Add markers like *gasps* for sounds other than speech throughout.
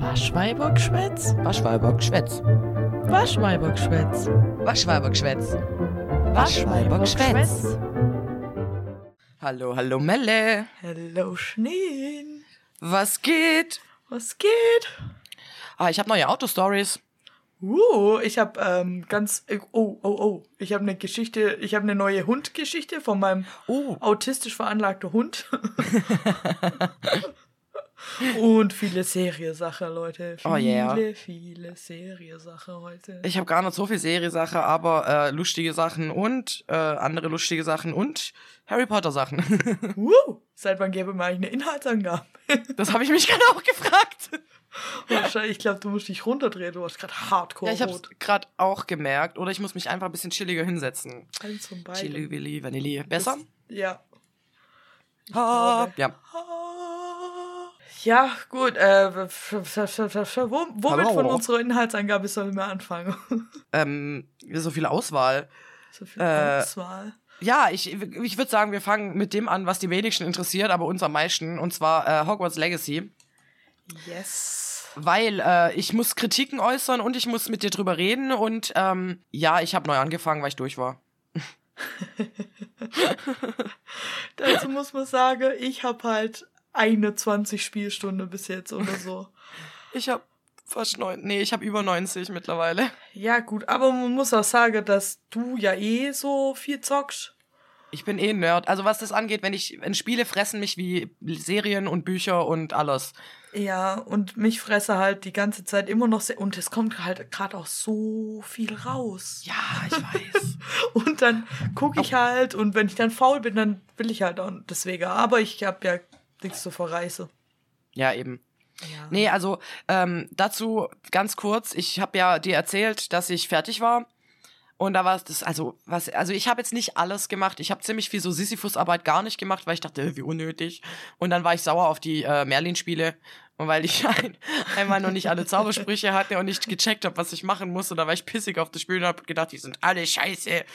Waschweibergschwätz? Waschweibergschwätz. Waschweibergschwätz. Waschweibergschwätz. Waschweibergschwätz. Hallo, hallo Melle. Hallo Schneen. Was geht? Was geht? Ah, ich habe neue Autostories. Uh, ich habe ähm, ganz oh oh oh, ich habe eine Geschichte, ich habe eine neue Hundgeschichte von meinem Oh. autistisch veranlagten Hund. *laughs* *laughs* Und viele Serie-Sache, Leute. Viele, Oh yeah. viele Serie-Sache heute. Ich habe gar nicht so viel Serie-Sache, aber äh, lustige Sachen und äh, andere lustige Sachen und Harry Potter Sachen. *laughs* Uh, seit wann gäbe man eigentlich eine Inhaltsangabe? *laughs* das habe ich mich gerade auch gefragt. *laughs* Wahrscheinlich, ich glaube, du musst dich runterdrehen. Du hast gerade hardcore Ja, ich habe gerade auch gemerkt. Oder ich muss mich einfach ein bisschen chilliger hinsetzen. Eins von beiden. Chili, Willi, Vanille. Besser? Ja. Ah, glaube. ja. Ja, gut. Äh, womit von unserer Inhaltsangabe sollen wir anfangen? *laughs* Ähm, so viel Auswahl. so viel Äh, Auswahl. Ja, ich, ich würde sagen, wir fangen mit dem an, was die wenigsten interessiert, aber uns am meisten. Und zwar äh, Hogwarts Legacy. Yes. Weil äh, ich muss Kritiken äußern und ich muss mit dir drüber reden. Und ähm, ja, ich habe neu angefangen, weil ich durch war. *laughs* Dazu muss man sagen, ich habe halt 21 Spielstunden bis jetzt oder so. *laughs* Ich habe fast neun. Nee, ich habe über 90 mittlerweile. Ja, gut, aber man muss auch sagen, dass du ja eh so viel zockst. Ich bin eh Nerd. Also was das angeht, wenn ich, wenn Spiele fressen mich wie Serien und Bücher und alles. Ja, und mich fresse halt die ganze Zeit immer noch sehr. Und es kommt halt gerade auch so viel raus. Ja, ich weiß. *laughs* Und dann gucke ich halt und wenn ich dann faul bin, dann will ich halt auch deswegen. Aber ich habe ja nichts zu verreißen. ja, eben. Ja. Nee, also ähm, dazu ganz kurz, ich habe ja dir erzählt, dass ich fertig war. Und da war es das, also, was, also ich habe jetzt nicht alles gemacht. Ich habe ziemlich viel so Sisyphus-Arbeit gar nicht gemacht, weil ich dachte, wie unnötig. Und dann war ich sauer auf die äh, Merlin-Spiele. Und weil ich *laughs* ein, einmal noch nicht alle Zaubersprüche hatte und nicht gecheckt habe, was ich machen muss. Und da war ich pissig auf das Spiel und habe gedacht, die sind alle scheiße.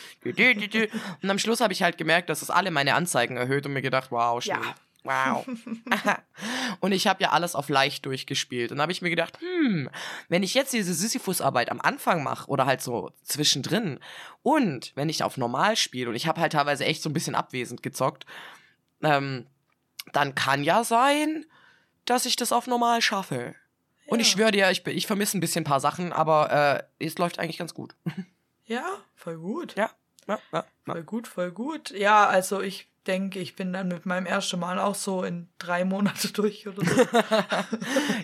Und am Schluss habe ich halt gemerkt, dass es alle meine Anzeigen erhöht und mir gedacht, wow, schön. Ja. Wow. *laughs* *laughs* und ich habe ja alles auf leicht durchgespielt. Und da habe ich mir gedacht, hm, wenn ich jetzt diese Sisyphus-Arbeit am Anfang mache oder halt so zwischendrin und wenn ich auf normal spiele und ich habe halt teilweise echt so ein bisschen abwesend gezockt, ähm, dann kann ja sein, dass ich das auf normal schaffe. Und ich Ja. schwöre dir, ich, ich vermisse ein bisschen ein paar Sachen, aber äh, es läuft eigentlich ganz gut. *laughs* Ja, voll gut. Ja. ja, ja, ja. Voll gut, voll gut. Ja, also ich denke, ich bin dann mit meinem ersten Mal auch so in drei Monate *laughs* durch oder so.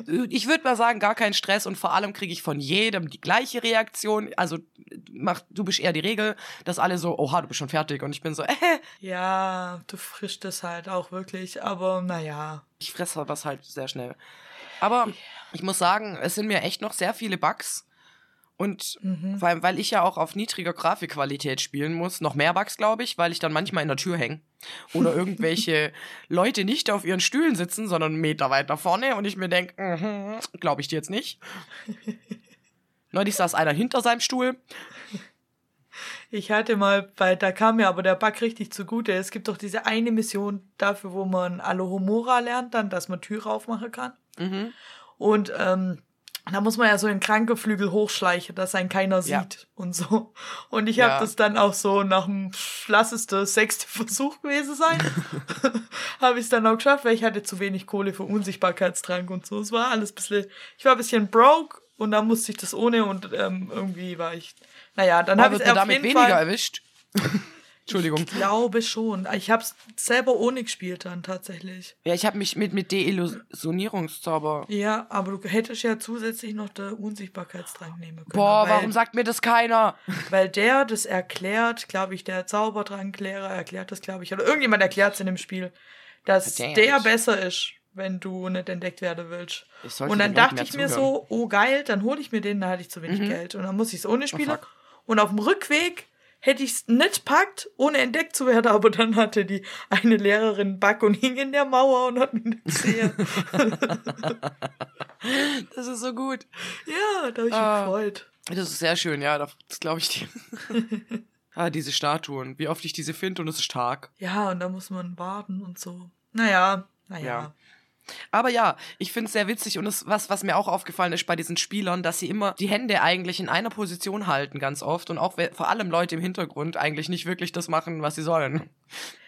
*laughs* Ich würde mal sagen, gar kein Stress und vor allem kriege ich von jedem die gleiche Reaktion. Also mach, du bist eher die Regel, dass alle so, oha, du bist schon fertig und ich bin so, *laughs* äh, ja, du frischst es halt auch wirklich, aber naja. ich fresse das halt sehr schnell. Aber ich muss sagen, es sind mir echt noch sehr viele Bugs. Und Mhm. vor allem, weil ich ja auch auf niedriger Grafikqualität spielen muss, noch mehr Bugs, glaube ich, weil ich dann manchmal in der Tür hänge. Oder *laughs* irgendwelche Leute nicht auf ihren Stühlen sitzen, sondern einen Meter weiter vorne und ich mir denke, mhm, glaube ich dir jetzt nicht. *laughs* Neulich saß einer hinter seinem Stuhl. Ich hatte mal bei, da kam mir aber der Bug richtig zugute. Es gibt doch diese eine Mission dafür, wo man Alohomora lernt, dann, dass man Türe aufmachen kann. Mhm. Und ähm, da muss man ja so in Krankenflügel hochschleichen, dass einen keiner Ja. sieht und so. Und ich Ja. habe das dann auch so nach dem, lass es der sechste *laughs* Versuch gewesen sein, *laughs* habe ich es dann auch geschafft, weil ich hatte zu wenig Kohle für Unsichtbarkeitstrank und so. Es war alles ein bisschen, ich war ein bisschen broke und dann musste ich das ohne und ähm, irgendwie war ich, naja, dann habe ich man auf damit jeden weniger Fall, erwischt? *laughs* Entschuldigung. ich glaube schon. Ich habe es selber ohne gespielt dann tatsächlich. Ja, ich habe mich mit, mit Deillusionierungszauber. Ja, aber du hättest ja zusätzlich noch den Unsichtbarkeitstrank nehmen können. Boah, weil, warum sagt mir das keiner? *laughs* Weil der das erklärt, glaube ich, der Zaubertranklehrer erklärt das, glaube ich, oder irgendjemand erklärt es in dem Spiel, dass Verdammt. der besser ist, wenn du nicht entdeckt werden willst. Und dann dachte ich mir zuhören. so, oh geil, dann hole ich mir den, da hatte ich zu wenig Geld. Und dann muss ich es ohne spielen. Oh, und auf dem Rückweg hätte ich es nicht packt, ohne entdeckt zu werden, aber dann hatte die eine Lehrerin einen Bug und hing in der Mauer und hat mich nicht gesehen. *laughs* Das ist so gut. ja, da habe ich mich Ah. gefreut. Das ist sehr schön, ja, das glaube ich dir. *laughs* ah, diese Statuen. Wie oft ich diese finde und es ist Tag. Ja, und da muss man warten und so. Naja, naja. Ja. Aber ja, ich finde es sehr witzig und es, was, was mir auch aufgefallen ist bei diesen Spielern, dass sie immer die Hände eigentlich in einer Position halten, ganz oft. Und auch vor allem Leute im Hintergrund eigentlich nicht wirklich das machen, was sie sollen.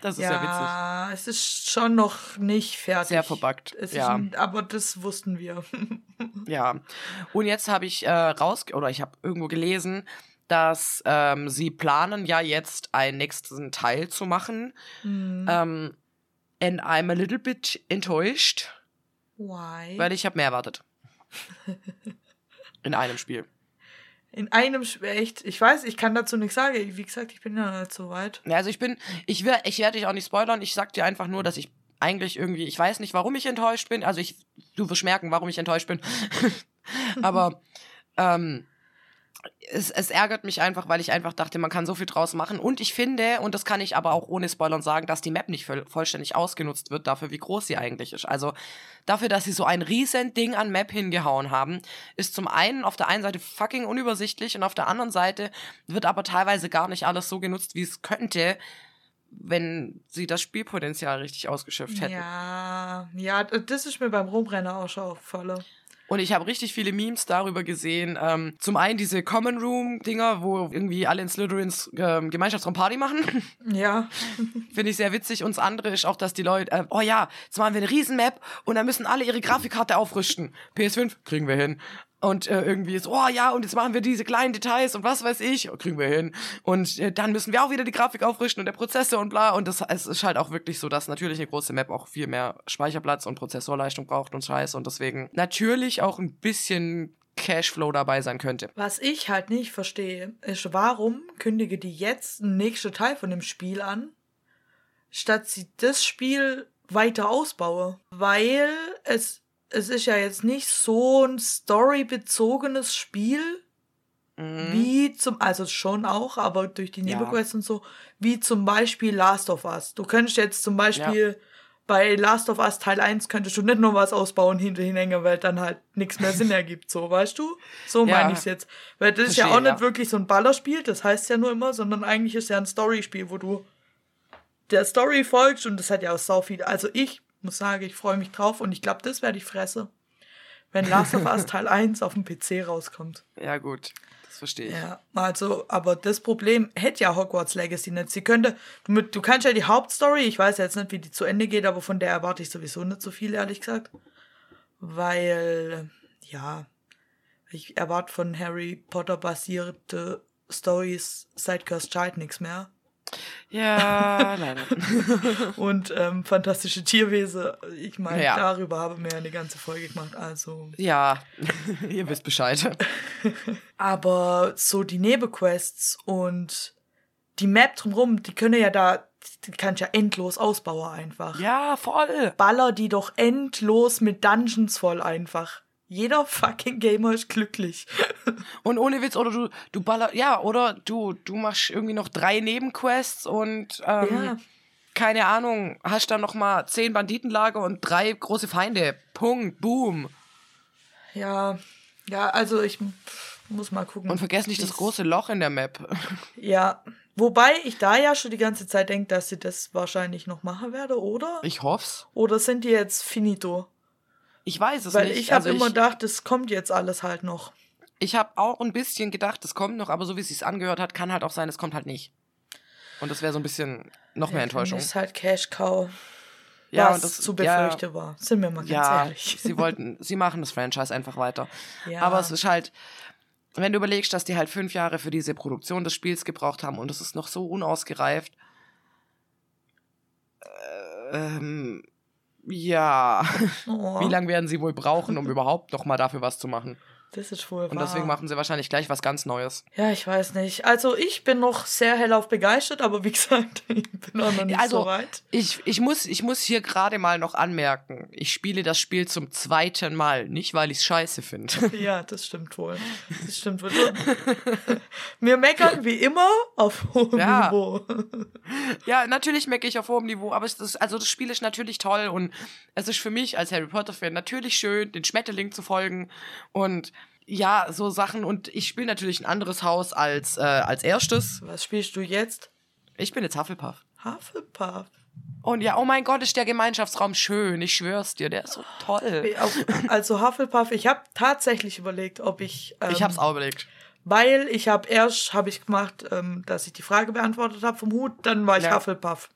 Das ist ja, sehr witzig. Ja, es ist schon noch nicht fertig. Sehr verbuggt. ja. Ein, aber das wussten wir. *laughs* ja. Und jetzt habe ich äh, raus, oder ich habe irgendwo gelesen, dass ähm, sie planen ja jetzt einen nächsten Teil zu machen. Mhm. Ähm, And I'm a little bit enttäuscht. Why? Weil ich habe mehr erwartet. *laughs* In einem Spiel. In einem Spiel, echt? Ich weiß, ich kann dazu nichts sagen. Wie gesagt, ich bin ja nicht so weit. Ja, also ich bin, ich, werde ich werde dich auch nicht spoilern. Ich sag dir einfach nur, dass ich eigentlich irgendwie, ich weiß nicht, warum ich enttäuscht bin. Also ich, du wirst merken, warum ich enttäuscht bin. *laughs* Aber ähm, es, es ärgert mich einfach, weil ich einfach dachte, man kann so viel draus machen. Und ich finde, und das kann ich aber auch ohne Spoilern sagen, dass die Map nicht voll, vollständig ausgenutzt wird dafür, wie groß sie eigentlich ist. Also dafür, dass sie so ein riesen Ding an Map hingehauen haben, ist zum einen auf der einen Seite fucking unübersichtlich und auf der anderen Seite wird aber teilweise gar nicht alles so genutzt, wie es könnte, wenn sie das Spielpotenzial richtig ausgeschöpft hätten. Ja, ja, das ist mir beim Rumbrenner auch schon aufgefallen. Und ich habe richtig viele Memes darüber gesehen. Ähm, zum einen diese Common Room-Dinger, wo irgendwie alle in Slytherins ähm, Gemeinschaftsraum Party machen. *laughs* Ja. *laughs* Finde ich sehr witzig. Und das andere ist auch, dass die Leute, äh, oh ja, jetzt machen wir eine Riesenmap und dann müssen alle ihre Grafikkarte aufrüsten. PS5 kriegen wir hin. Und äh, irgendwie ist, oh ja, und jetzt machen wir diese kleinen Details und was weiß ich, kriegen wir hin. Und äh, dann müssen wir auch wieder die Grafik aufrichten und der Prozessor und bla. Und das es ist halt auch wirklich so, dass natürlich eine große Map auch viel mehr Speicherplatz und Prozessorleistung braucht und Scheiß. Und deswegen natürlich auch ein bisschen Cashflow dabei sein könnte. Was ich halt nicht verstehe, ist, warum kündige die jetzt einen nächsten Teil von dem Spiel an, statt sie das Spiel weiter ausbaue? Weil es es ist ja jetzt nicht so ein storybezogenes Spiel, mhm. wie zum, also schon auch, aber durch die Nebenquests ja. und so, wie zum Beispiel Last of Us. Du könntest jetzt zum Beispiel ja. bei Last of Us Teil 1 könntest du nicht nur was ausbauen hinterher, weil dann halt nichts mehr Sinn ergibt, so, weißt du? So ja. meine ich es jetzt. Weil das Verstehe, ist ja auch nicht wirklich so ein Ballerspiel, das heißt ja nur immer, sondern eigentlich ist ja ein Storyspiel, wo du der Story folgst und das hat ja auch sau viel. Also ich muss sagen, ich freue mich drauf und ich glaube, das werde ich fresse. Wenn Last of Us *laughs* Teil 1 auf dem PC rauskommt. Ja, gut. Das verstehe ich. Ja, also, aber das Problem hätte ja Hogwarts Legacy nicht. Sie könnte, du, du kannst ja die Hauptstory, ich weiß jetzt nicht, wie die zu Ende geht, aber von der erwarte ich sowieso nicht so viel, ehrlich gesagt. Weil, ja, ich erwarte von Harry Potter basierte Stories seit Cursed Child nichts mehr. Ja, leider. *laughs* und ähm, fantastische Tierwesen. Ich meine, ja. darüber haben wir ja eine ganze Folge gemacht. Also. Ja, *laughs* ihr wisst Bescheid. *laughs* Aber so die Nebenquests und die Map drumherum, die können ja da, die kann ich ja endlos ausbauen einfach. Ja, voll. Baller die doch endlos mit Dungeons voll einfach. Jeder fucking Gamer ist glücklich. *laughs* Und ohne Witz, oder du, du baller, ja, oder du, du machst irgendwie noch drei Nebenquests und ähm, ja. keine Ahnung, hast dann noch mal zehn Banditenlager und drei große Feinde. Punkt, boom. Ja, ja, also ich muss mal gucken. Und vergiss nicht das große Loch in der Map. *laughs* Ja, wobei ich da ja schon die ganze Zeit denke, dass sie das wahrscheinlich noch machen werde, oder? Ich hoff's. Oder sind die jetzt finito? Ich weiß es Weil nicht. Weil ich habe also immer gedacht, es kommt jetzt alles halt noch. Ich habe auch ein bisschen gedacht, es kommt noch, aber so wie es sich angehört hat, kann halt auch sein, es kommt halt nicht. Und das wäre so ein bisschen noch mehr Enttäuschung. Das ist halt Cash Cow. Ja, was das zu befürchten ja, war. Sind wir mal ganz ja, ehrlich. Sie wollten, sie machen das Franchise einfach weiter. Ja. Aber es ist halt, wenn du überlegst, dass die halt fünf Jahre für diese Produktion des Spiels gebraucht haben und es ist noch so unausgereift. Äh, ähm, ja. Oh. Wie lange werden sie wohl brauchen, um *laughs* überhaupt noch mal dafür was zu machen? Das ist wohl Und deswegen machen sie wahrscheinlich gleich was ganz Neues. Ja, ich weiß nicht. Also ich bin noch sehr hellauf begeistert, aber wie *laughs* gesagt, ich bin auch noch nicht also, so weit. Ich, ich, muss, ich muss hier gerade mal noch anmerken, ich spiele das Spiel zum zweiten Mal, nicht weil ich es scheiße finde. *laughs* Ja, das stimmt wohl. Das stimmt wohl. Wir meckern wie immer auf hohem ja. Niveau. Ja, natürlich meckere ich auf hohem Niveau, aber das, also das Spiel ist natürlich toll und es ist für mich als Harry Potter-Fan natürlich schön, den Schmetterling zu folgen und ja, so Sachen. Und ich spiele natürlich ein anderes Haus als, äh, als erstes. Was spielst du jetzt? Ich bin jetzt Hufflepuff. Hufflepuff? Und ja, oh mein Gott, ist der Gemeinschaftsraum schön. Ich schwör's dir, der ist so toll. Also Hufflepuff, ich habe tatsächlich überlegt, ob ich. Ähm, Ich hab's auch überlegt. Weil ich habe erst habe ich gemacht, ähm, dass ich die Frage beantwortet habe vom Hut, dann war ich Ja. Hufflepuff.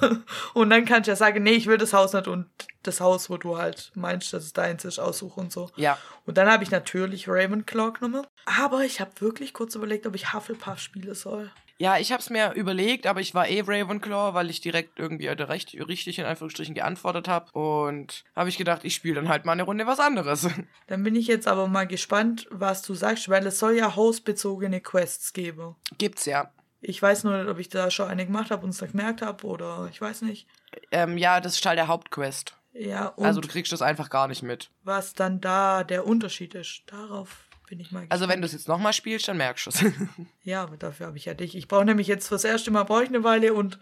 *laughs* und dann kann ich ja sagen, nee, ich will das Haus nicht und das Haus, wo du halt meinst, dass es deins ist, aussuche und so. Ja. Und dann habe ich natürlich Ravenclaw genommen. Aber ich habe wirklich kurz überlegt, ob ich Hufflepuff spielen soll. Ja, ich hab's mir überlegt, aber ich war eh Ravenclaw, weil ich direkt irgendwie halt recht, richtig in Anführungsstrichen geantwortet habe. Und habe ich gedacht, ich spiele dann halt mal eine Runde was anderes. *laughs* Dann bin ich jetzt aber mal gespannt, was du sagst, weil es soll ja hausbezogene Quests geben. Gibt's ja. Ich weiß nur nicht, ob ich da schon eine gemacht habe und es da gemerkt habe oder ich weiß nicht. Ähm, ja, das ist Teil der Hauptquest. Ja, und Also du kriegst das einfach gar nicht mit. was dann da der Unterschied ist. Darauf bin ich mal. Also wenn du es jetzt nochmal spielst, dann merkst du es. *laughs* Ja, aber dafür habe ich ja dich. Ich brauche nämlich jetzt fürs erste Mal brauche ich eine Weile und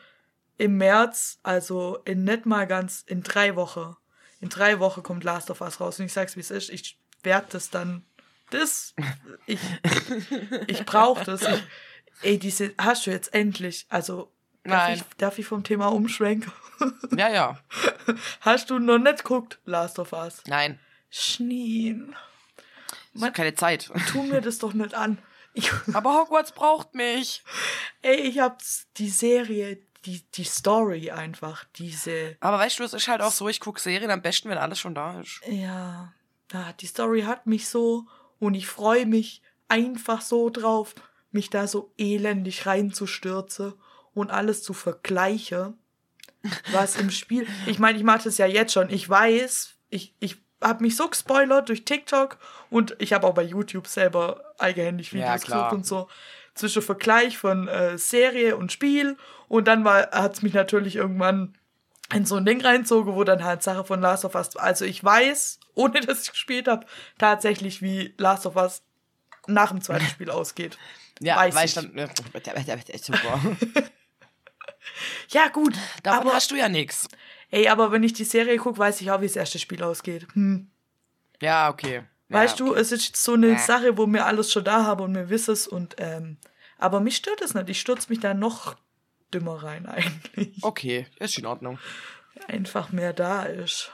im März, also in nicht mal ganz, in drei Wochen, in drei Wochen kommt Last of Us raus und ich sag's wie es ist, ich werde das dann, das, ich, *laughs* ich brauche das. Ich, ey, diese, hast du jetzt endlich, also, darf, Nein. Ich, darf ich vom Thema umschwenken? *laughs* ja, ja. Hast du noch nicht geguckt, Last of Us? Nein. Schneen. Ich hab keine Zeit. Tu mir das doch nicht an. Ich, *laughs* Aber Hogwarts braucht mich. ey, ich hab's, die Serie, die, die Story einfach, diese, Aber weißt du, es ist halt auch so, ich gucke Serien am besten, wenn alles schon da ist. ja, ja, die Story hat mich so und ich freue mich einfach so drauf, mich da so elendig reinzustürzen und alles zu vergleichen, was im Spiel, ich meine, ich mache das ja jetzt schon, ich weiß, ich, ich habe mich so gespoilert durch TikTok und ich habe auch bei YouTube selber eigenhändig Ja, Videos klar. gesucht und so zwischen Vergleich von äh, Serie und Spiel und dann hat es mich natürlich irgendwann in so ein Ding reinzogen, wo dann halt Sache von Last of Us, also ich weiß, *laughs* ohne dass ich gespielt habe, tatsächlich wie Last of Us nach dem zweiten *laughs* Spiel ausgeht. Ja, Weiß weil ich. dann. Super. *laughs* Ja gut, Davon aber hast du ja nix. Ey, aber wenn ich die Serie gucke, weiß ich auch, wie das erste Spiel ausgeht. Hm. Ja, okay. Weißt ja, du, es ist so eine Ja. Sache, wo wir alles schon da haben und wir wissen es und ähm, aber mich stört es nicht. Ich stürze mich da noch dümmer rein eigentlich. Okay, ist in Ordnung. Einfach mehr da ist.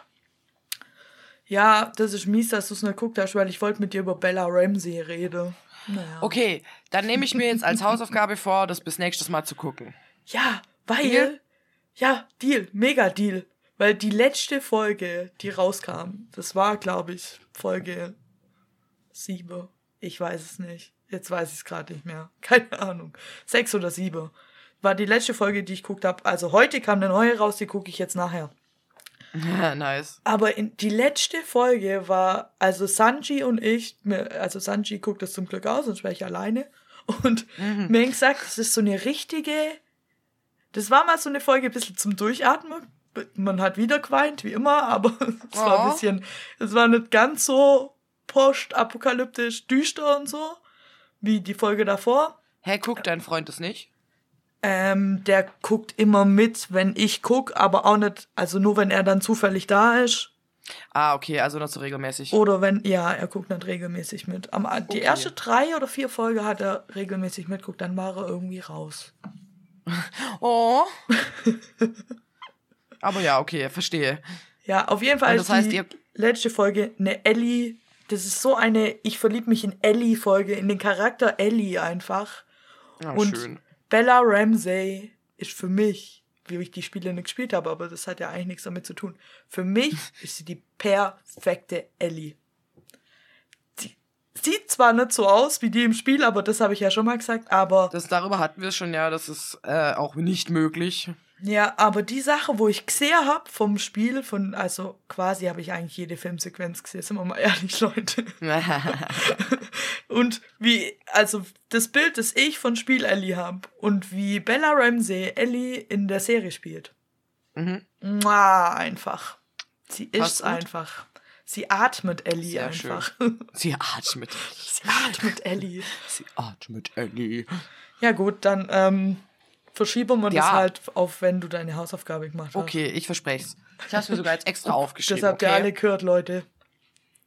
Ja, das ist mies, dass du es nicht geguckt hast, weil ich wollte mit dir über Bella Ramsey reden. Naja. Okay, dann nehme ich mir jetzt als Hausaufgabe vor, das bis nächstes Mal zu gucken. Ja, weil. Ja, Deal, mega Deal. Weil die letzte Folge, die rauskam, das war, glaube ich, Folge 7. Ich weiß es nicht. Jetzt weiß ich es gerade nicht mehr. *laughs* Keine Ahnung. Sechs oder sieben. War die letzte Folge, die ich geguckt habe. Also heute kam eine neue raus, die gucke ich jetzt nachher. nice. Aber in, die letzte Folge war, also Sanji und ich, also Sanji guckt das zum Glück aus, sonst wäre ich alleine. Und mir haben gesagt, das ist so eine richtige, das war mal so eine Folge ein bisschen zum Durchatmen. Man hat wieder geweint, wie immer, aber *laughs* es war ein bisschen, es war nicht ganz so postapokalyptisch düster und so, wie die Folge davor. Hä, guckt dein Freund das nicht? Ähm, der guckt immer mit, wenn ich guck, aber auch nicht, also nur wenn er dann zufällig da ist. Ah, okay, also noch so regelmäßig. Oder wenn, ja, er guckt nicht regelmäßig mit. Am, die Okay. erste drei oder vier Folge hat er regelmäßig mitguckt, dann war er irgendwie raus. Oh. Aber ja, okay, verstehe. Ja, auf jeden Fall Und ist das heißt, die letzte Folge eine Ellie. Das ist so eine Ich verlieb mich in Ellie-Folge, in den Charakter Ellie einfach. Ja, Und schön. Bella Ramsey ist für mich, wie ich die Spiele nicht gespielt habe, aber das hat ja eigentlich nichts damit zu tun. Für mich *laughs* ist sie die perfekte Ellie. Sie sieht zwar nicht so aus wie die im Spiel, aber das habe ich ja schon mal gesagt, aber Das, darüber hatten wir schon, ja, das ist äh, auch nicht möglich. ja, aber die Sache, wo ich gesehen habe vom Spiel, von, also quasi habe ich eigentlich jede Filmsequenz gesehen, sind wir mal *laughs* ehrlich, Leute. *laughs* Und wie, also das Bild, das ich von Spiel Ellie habe und wie Bella Ramsey Ellie in der Serie spielt. mhm. Mua, einfach. Sie ist einfach. Sie atmet Ellie Sehr einfach. Sie atmet. *laughs* Sie atmet Ellie. Sie atmet, Ellie. Ja gut, dann ähm, verschieben wir das Ja. halt auf, wenn du deine Hausaufgabe gemacht hast. Okay, ich verspreche es. Ich habe es mir sogar jetzt extra *laughs* aufgeschrieben. Das habt ihr okay? alle gehört, Leute.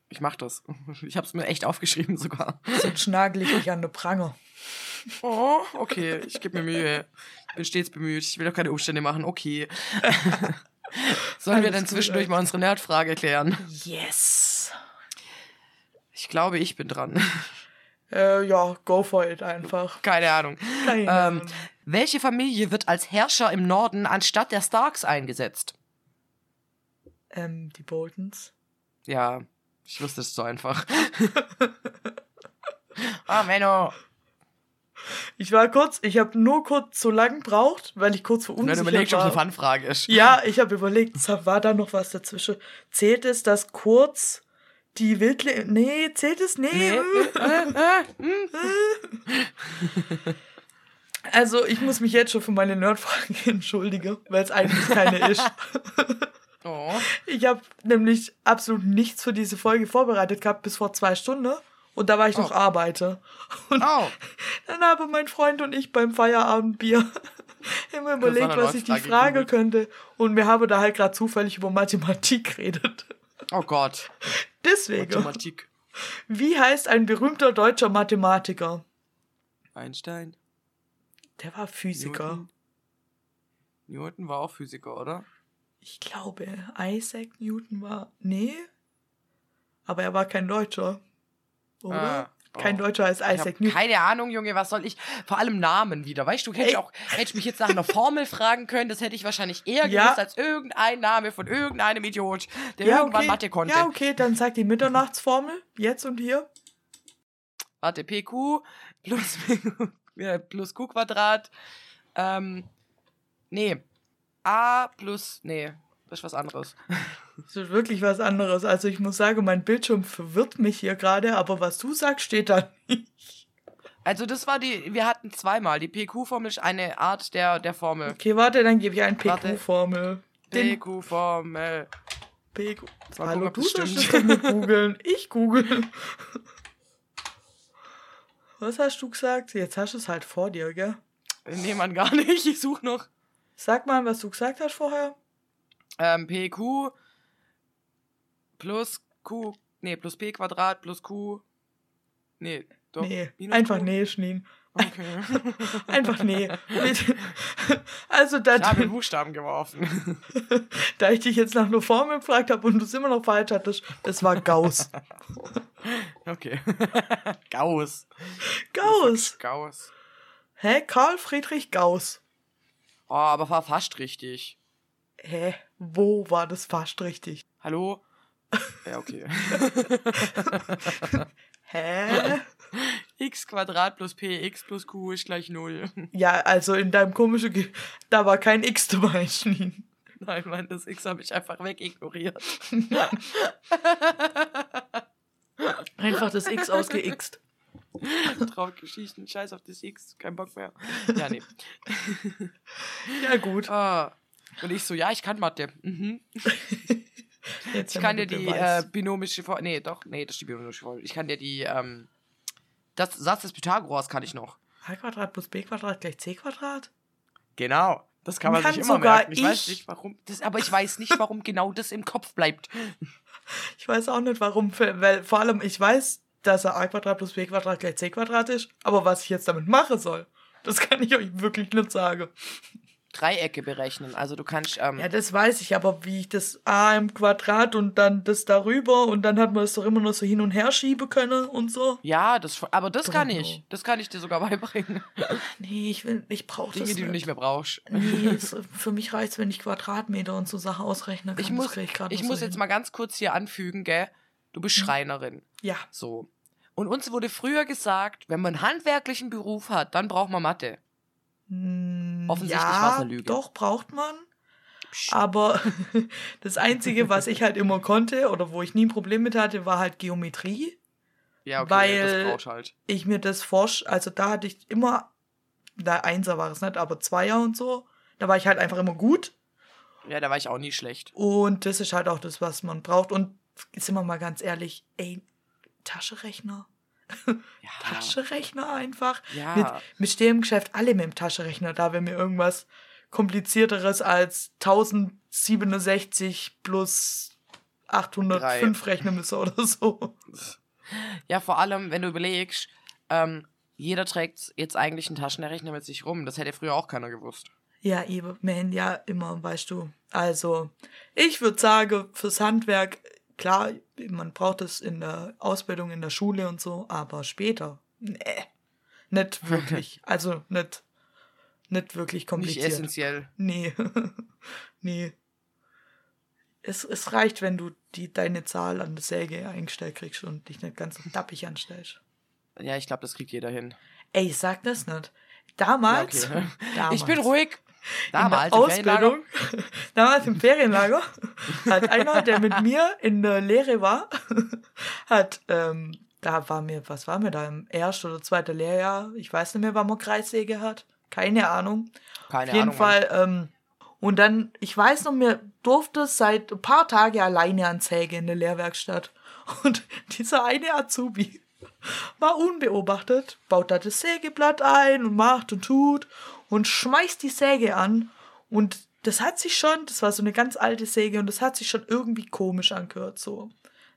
Ich mach das. Ich habe es mir echt aufgeschrieben sogar. Sonst nagel ich dich an den Pranger. Oh, okay, ich gebe mir Mühe. Ich bin stets bemüht. Ich will doch keine Umstände machen. Okay. *laughs* Sollen wir Alles dann gut, zwischendurch Alter. mal unsere Nerdfrage klären? Yes. Ich glaube, ich bin dran. Äh, ja, go for it einfach. Keine Ahnung. Keine Ähm, Ahnung. welche Familie wird als Herrscher im Norden anstatt der Starks eingesetzt? Ähm, die Boltons. Ja, ich wusste es so einfach. *laughs* ah, Menno. Ich war kurz, ich habe nur kurz so lang gebraucht, weil ich kurz Wenn verunsichert du überlegst, ob es war. eine Fanfrage ist. Ja, ich habe überlegt, war da noch was dazwischen. Zählt es, dass kurz die Wildle... Nee, zählt es? Nee. Nee. *laughs* Also, ich muss mich jetzt schon für meine Nerdfrage *laughs* entschuldigen, weil es eigentlich keine ist. *laughs* oh. Ich habe nämlich absolut nichts für diese Folge vorbereitet gehabt, bis vor zwei Stunden. Und da war ich noch Oh. arbeite. Und Oh. *laughs* dann haben mein Freund und ich beim Feierabendbier *laughs* immer überlegt, was ich die Frage gegoogelt. könnte. Und wir haben da halt gerade zufällig über Mathematik *laughs* geredet. oh Gott. Deswegen, Mathematik. wie heißt ein berühmter deutscher Mathematiker? Einstein. Der war Physiker. Newton. Newton war auch Physiker, oder? Ich glaube, Isaac Newton war. Nee. Aber er war kein Deutscher. Oder? Ah, Kein oh. Deutscher als Isaac Newton. keine Ahnung, Junge, was soll ich? Vor allem Namen wieder. Weißt du, hätte ich auch, hätte ich mich jetzt nach einer Formel fragen können, das hätte ich wahrscheinlich eher Ja. gewusst als irgendein Name von irgendeinem Idiot, der Ja, irgendwann okay. Mathe konnte. Ja, okay, dann sag die Mitternachtsformel. Jetzt und hier. Warte, PQ plus, *laughs* plus Q Quadrat. Ähm, nee. A plus, nee, das ist was anderes. Das ist wirklich was anderes. Also ich muss sagen, mein Bildschirm verwirrt mich hier gerade, aber was du sagst, steht da nicht. Also das war die, wir hatten zweimal. Die PQ-Formel ist eine Art der, der Formel. Okay, warte, dann gebe ich eine Warte. PQ-Formel. PQ-Formel. PQ. Hallo, du sollst das nicht *laughs* googeln. Ich google. Was hast du gesagt? Jetzt hast du es halt vor dir, gell? Nee, man gar nicht. Ich suche noch. Sag mal, was du gesagt hast vorher. Ähm, PQ plus Q, nee, plus P Quadrat plus Q. Nee, doch. nee, einfach Q. nee, Schneen. Okay. *laughs* Einfach nee. *laughs* Also, Ich habe da, *laughs* Buchstaben geworfen. da ich dich jetzt nach einer Formel gefragt habe und du es immer noch falsch hattest, das war Gauss. Okay. Gauss. Gauss. Gauss. Hä? Karl Friedrich Gauss. Oh, aber war fast richtig. Hä? Wo war das fast richtig? Hallo? Ja, okay. *laughs* Hä? x Quadrat plus p x plus q ist gleich 0. Ja, also in deinem komischen, Ge da war kein X dabei, *laughs* Schneen. Nein, Mann, das x habe ich einfach wegignoriert. *laughs* Einfach das X ausgeixt. Traumgeschichten, scheiß auf das x, kein Bock mehr. Ja, nee. Ja, gut. Ah. Und ich so, ja, ich kann Mathe. Mhm. Jetzt Ich kann dir die äh, binomische Formel. Nee, doch, nee, das ist die binomische Formel. Ich kann dir die, ähm, das Satz des Pythagoras kann ich noch. A Quadrat plus B Quadrat gleich C Quadrat? Genau. Das kann man Kann sich immer merken. Ich, weiß ich. nicht warum. Das, aber ich weiß nicht, warum genau das im Kopf bleibt. Ich weiß auch nicht warum, weil vor allem ich weiß, dass A Quadrat plus B Quadrat gleich C Quadrat ist, aber was ich jetzt damit machen soll, das kann ich euch wirklich nicht sagen. Dreiecke berechnen. Also du kannst, ähm, Ja, das weiß ich, aber wie ich das A im Quadrat und dann das darüber und dann hat man es doch immer nur so hin und her schieben können und so. ja, das, aber das kann ich. Das kann ich dir sogar beibringen. *laughs* Nee, ich will, ich brauche das Dinge, die du nicht mehr brauchst. Nee, *laughs* es, für mich reicht wenn ich Quadratmeter und so Sachen ausrechnen kann. Ich muss, ich noch muss so jetzt hin. mal ganz kurz hier anfügen, gell? Du bist Schreinerin. Ja. So. Und uns wurde früher gesagt, wenn man einen handwerklichen Beruf hat, dann braucht man Mathe. Hm, Offensichtlich ja, war's eine Lüge. Doch, braucht man. Aber *laughs* das Einzige, was ich halt immer konnte oder wo ich nie ein Problem mit hatte, war halt Geometrie. Ja, okay, Weil- das halt. Ich mir das forsch, also da hatte ich immer, da Einser war es nicht, aber Zweier und so. Da war ich halt einfach immer gut. Ja, da war ich auch nie schlecht. Und das ist halt auch das, was man braucht. Und sind wir mal ganz ehrlich, ey, Taschenrechner. *laughs* Ja. Taschenrechner einfach. Ja. Mit, mit stehen im Geschäft alle mit dem Taschenrechner da, wenn mir irgendwas komplizierteres als 1067 plus 805 rechnen müssen oder so. Ja, vor allem, wenn du überlegst, ähm, jeder trägt jetzt eigentlich einen Taschenrechner mit sich rum. Das hätte früher auch keiner gewusst. Ja, eben, man, ja, immer, weißt du. Also, ich würde sagen, fürs Handwerk, klar, man braucht es in der Ausbildung, in der Schule und so, aber später, nee, nicht *laughs* wirklich. Also, nicht, nicht wirklich kompliziert. Nicht essentiell. Nee, *laughs* nee. Es, es reicht, wenn du die, deine Zahl an der Säge eingestellt kriegst und dich nicht ganz so dappig anstellst. Ja, ich glaube, das kriegt jeder hin. Ey, ich sag das nicht. Damals, Ja, okay. damals *laughs* Ich bin ruhig. *laughs* in Damals der im Ferienlager. Ausbildung, *laughs* damals im Ferienlager, hat einer, der mit mir in der Lehre war, *laughs* hat, ähm, da war mir, was war mir da im ersten oder zweiten Lehrjahr, ich weiß nicht mehr, wann man Kreissäge hat, keine Ahnung. Keine Auf jeden Ahnung. Fall, ähm, und dann, ich weiß noch, mir durfte seit ein paar Tagen alleine an Säge in der Lehrwerkstatt. Und dieser eine Azubi war unbeobachtet, baut da das Sägeblatt ein und macht und tut und schmeißt die Säge an. Und das hat sich schon, das war so eine ganz alte Säge und das hat sich schon irgendwie komisch angehört, so.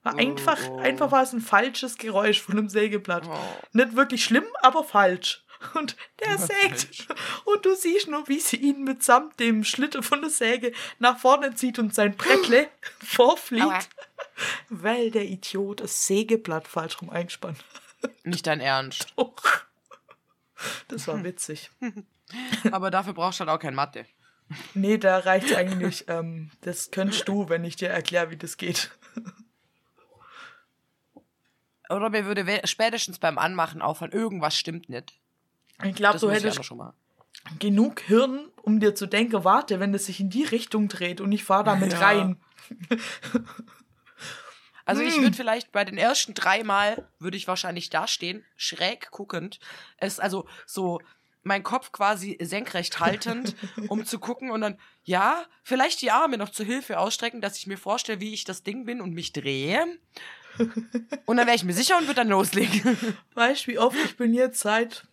War einfach, oh. einfach war es ein falsches Geräusch von einem Sägeblatt. Oh. Nicht wirklich schlimm, aber falsch. Und der *laughs* sägt. Und du siehst nur, wie sie ihn mitsamt dem Schlitter von der Säge nach vorne zieht und sein Brettle *gasps* vorfliegt, Aua. weil der Idiot das Sägeblatt falsch rum eingespannt hat. Nicht dein Ernst. Das war witzig. *laughs* Aber dafür brauchst du halt auch kein Mathe. Nee, da reicht eigentlich, ähm, das könntest du, wenn ich dir erkläre, wie das geht. Oder mir würde spätestens beim Anmachen auffallen, irgendwas stimmt nicht. Ich glaube, du hättest schon mal. genug Hirn, um dir zu denken, warte, wenn es sich in die Richtung dreht und ich fahre damit Ja. rein. Also ich Hm. würde vielleicht bei den ersten drei Mal, würde ich wahrscheinlich dastehen, schräg guckend. Es, also so mein Kopf quasi senkrecht haltend, *laughs* um zu gucken und dann, ja, vielleicht die Arme noch zur Hilfe ausstrecken, dass ich mir vorstelle, wie ich das Ding bin und mich drehe. Und dann wäre ich mir sicher und würde dann loslegen. *laughs* Weißt du, wie oft ich bin jetzt seit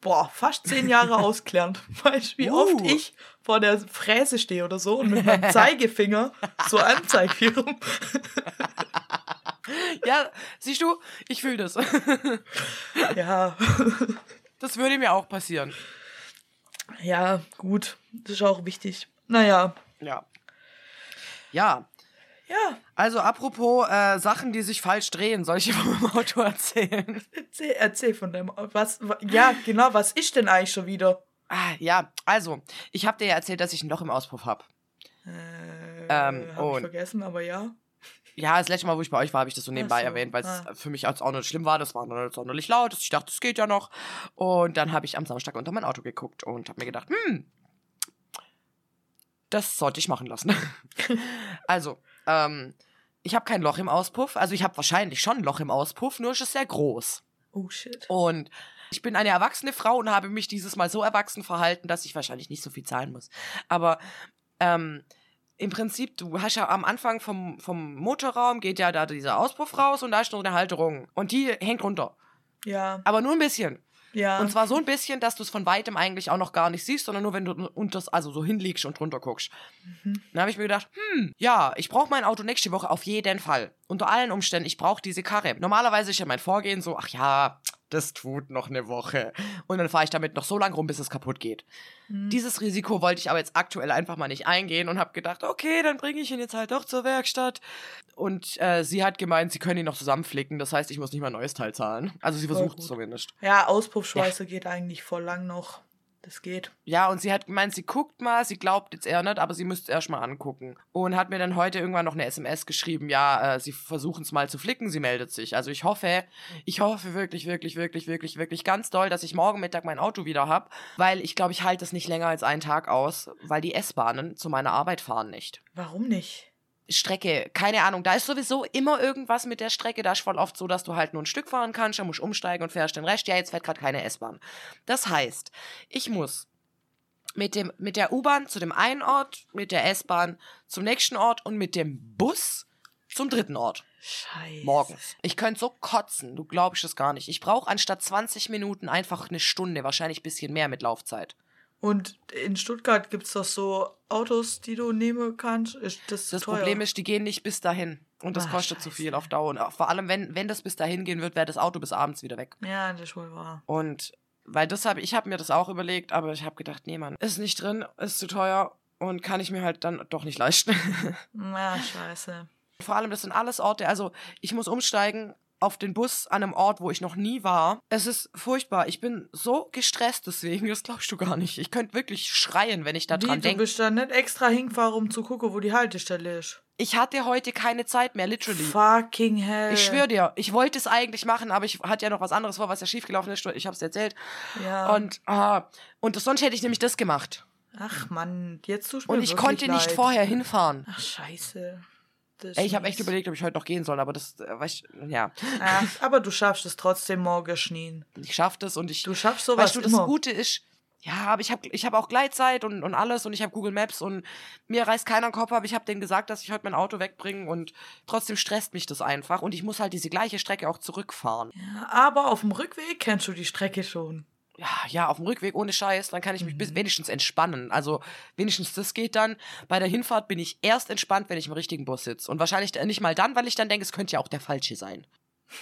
boah, fast zehn Jahre ausgelernt. Weißt du, wie Uh. oft ich vor der Fräse stehe oder so und mit meinem *laughs* Zeigefinger so anzeige hier rum. ja, siehst du, ich fühle das. Ja, Das würde mir auch passieren. ja, gut. Das ist auch wichtig. Naja, Ja. Ja, ja, also apropos äh, Sachen, die sich falsch drehen, soll ich *laughs* dir vom Auto erzählen? erzähl, erzähl von deinem. Was, wa- ja, genau, was ist denn eigentlich schon wieder? Ah, ja, also, ich habe dir ja erzählt, dass ich ein Loch im Auspuff habe. Äh, Ähm, hab ich vergessen, aber ja. Ja, das letzte Mal, wo ich bei euch war, habe ich das so nebenbei so, erwähnt, weil es ah. für mich auch nicht schlimm war. Das war noch nicht sonderlich laut. Ich dachte, das geht ja noch. Und dann habe ich am Samstag unter mein Auto geguckt und habe mir gedacht, hm, das sollte ich machen lassen. *laughs* also, ähm, ich habe kein Loch im Auspuff. Also ich habe wahrscheinlich schon ein Loch im Auspuff, nur ist es sehr groß. Oh shit. Und ich bin eine erwachsene Frau und habe mich dieses Mal so erwachsen verhalten, dass ich wahrscheinlich nicht so viel zahlen muss. Aber ähm, im Prinzip, du hast ja am Anfang vom, vom Motorraum geht ja da dieser Auspuff raus und da ist noch eine Halterung. Und die hängt runter. Ja, Aber nur ein bisschen. ja. Und zwar so ein bisschen, dass du es von weitem eigentlich auch noch gar nicht siehst, sondern nur wenn du unters, also so hinlegst und drunter guckst. Dann habe ich mir gedacht, hm, ja, ich brauche mein Auto nächste Woche auf jeden Fall. Unter allen Umständen, ich brauche diese Karre. Normalerweise ist ja mein Vorgehen so, ach ja, das tut noch eine Woche. Und dann fahre ich damit noch so lange rum, bis es kaputt geht. Dieses Risiko wollte ich aber jetzt aktuell einfach mal nicht eingehen und habe gedacht, okay, dann bringe ich ihn jetzt halt doch zur Werkstatt. Und äh, sie hat gemeint, sie können ihn noch zusammenflicken. Das heißt, ich muss nicht mal ein neues Teil zahlen. Also sie versucht es zumindest. ja, Auspuffschweißer geht eigentlich voll lang noch. Das geht. Ja, und sie hat gemeint, sie guckt mal, sie glaubt jetzt eher nicht, aber sie müsste es erst mal angucken. Und hat mir dann heute irgendwann noch eine SMS geschrieben, ja, äh, sie versuchen es mal zu flicken, sie meldet sich. Also ich hoffe, ich hoffe wirklich, wirklich, wirklich, wirklich, wirklich ganz doll, dass ich morgen Mittag mein Auto wieder hab, weil ich glaube, ich halte das nicht länger als einen Tag aus, weil die S-Bahnen zu meiner Arbeit fahren nicht. Warum nicht? Strecke, keine Ahnung, da ist sowieso immer irgendwas mit der Strecke. Da ist voll oft so, dass du halt nur ein Stück fahren kannst, dann musst du umsteigen und fährst den Rest. Ja, jetzt fährt gerade keine S-Bahn. Das heißt, ich muss mit, dem, mit der U-Bahn zu dem einen Ort, mit der S-Bahn zum nächsten Ort und mit dem Bus zum dritten Ort. Scheiße. Morgens. Ich könnte so kotzen, du glaubst es gar nicht. Ich brauche anstatt 20 Minuten einfach eine Stunde, wahrscheinlich ein bisschen mehr mit Laufzeit. Und in Stuttgart gibt es doch so Autos, die du nehmen kannst. Das Das? Problem ist, die gehen nicht bis dahin. Und das Ah, kostet zu viel scheiße. auf Dauer. Und vor allem, wenn, wenn das bis dahin gehen wird, wäre das Auto bis abends wieder weg. Ja, das ist wohl wahr. Und weil das habe ich habe mir das auch überlegt, aber ich habe gedacht, nee, Mann, ist nicht drin, ist zu teuer und kann ich mir halt dann doch nicht leisten. *laughs* Ja, scheiße. Vor allem, das sind alles Orte, also ich muss umsteigen auf den Bus an einem Ort, wo ich noch nie war. Es ist furchtbar. Ich bin so gestresst deswegen, das glaubst du gar nicht. Ich könnte wirklich schreien, wenn ich da Wie, dran du denke. bist da nicht extra hingefahren, um zu gucken, wo die Haltestelle ist. Ich hatte heute keine Zeit mehr, literally. Fucking hell. Ich schwöre dir, ich wollte es eigentlich machen, aber ich hatte ja noch was anderes vor, was ja schiefgelaufen ist. Ich habe es erzählt. Ja. Und, ah, und sonst hätte ich nämlich das gemacht. Ach Mann, jetzt tust du Und ich konnte nicht leid. vorher hinfahren. Ach, scheiße. Ey, ich habe echt überlegt, ob ich heute noch gehen soll, aber das, äh, weiß ich, ja, Ach, aber du schaffst es trotzdem morgen schnien. ich schaff das und ich. Du schaffst sowas weißt du, das immer. Gute ist, ja, aber ich habe ich hab auch Gleitzeit und, und alles und ich habe Google Maps und mir reißt keiner den Kopf ab. Ich habe denen gesagt, dass ich heute mein Auto wegbringe und trotzdem stresst mich das einfach und ich muss halt diese gleiche Strecke auch zurückfahren. Ja, aber auf dem Rückweg kennst du die Strecke schon. Ja, ja, auf dem Rückweg ohne Scheiß, dann kann ich mich Mhm. bis wenigstens entspannen. Also wenigstens das geht dann. Bei der Hinfahrt bin ich erst entspannt, wenn ich im richtigen Bus sitze. Und wahrscheinlich nicht mal dann, weil ich dann denke, es könnte ja auch der falsche sein.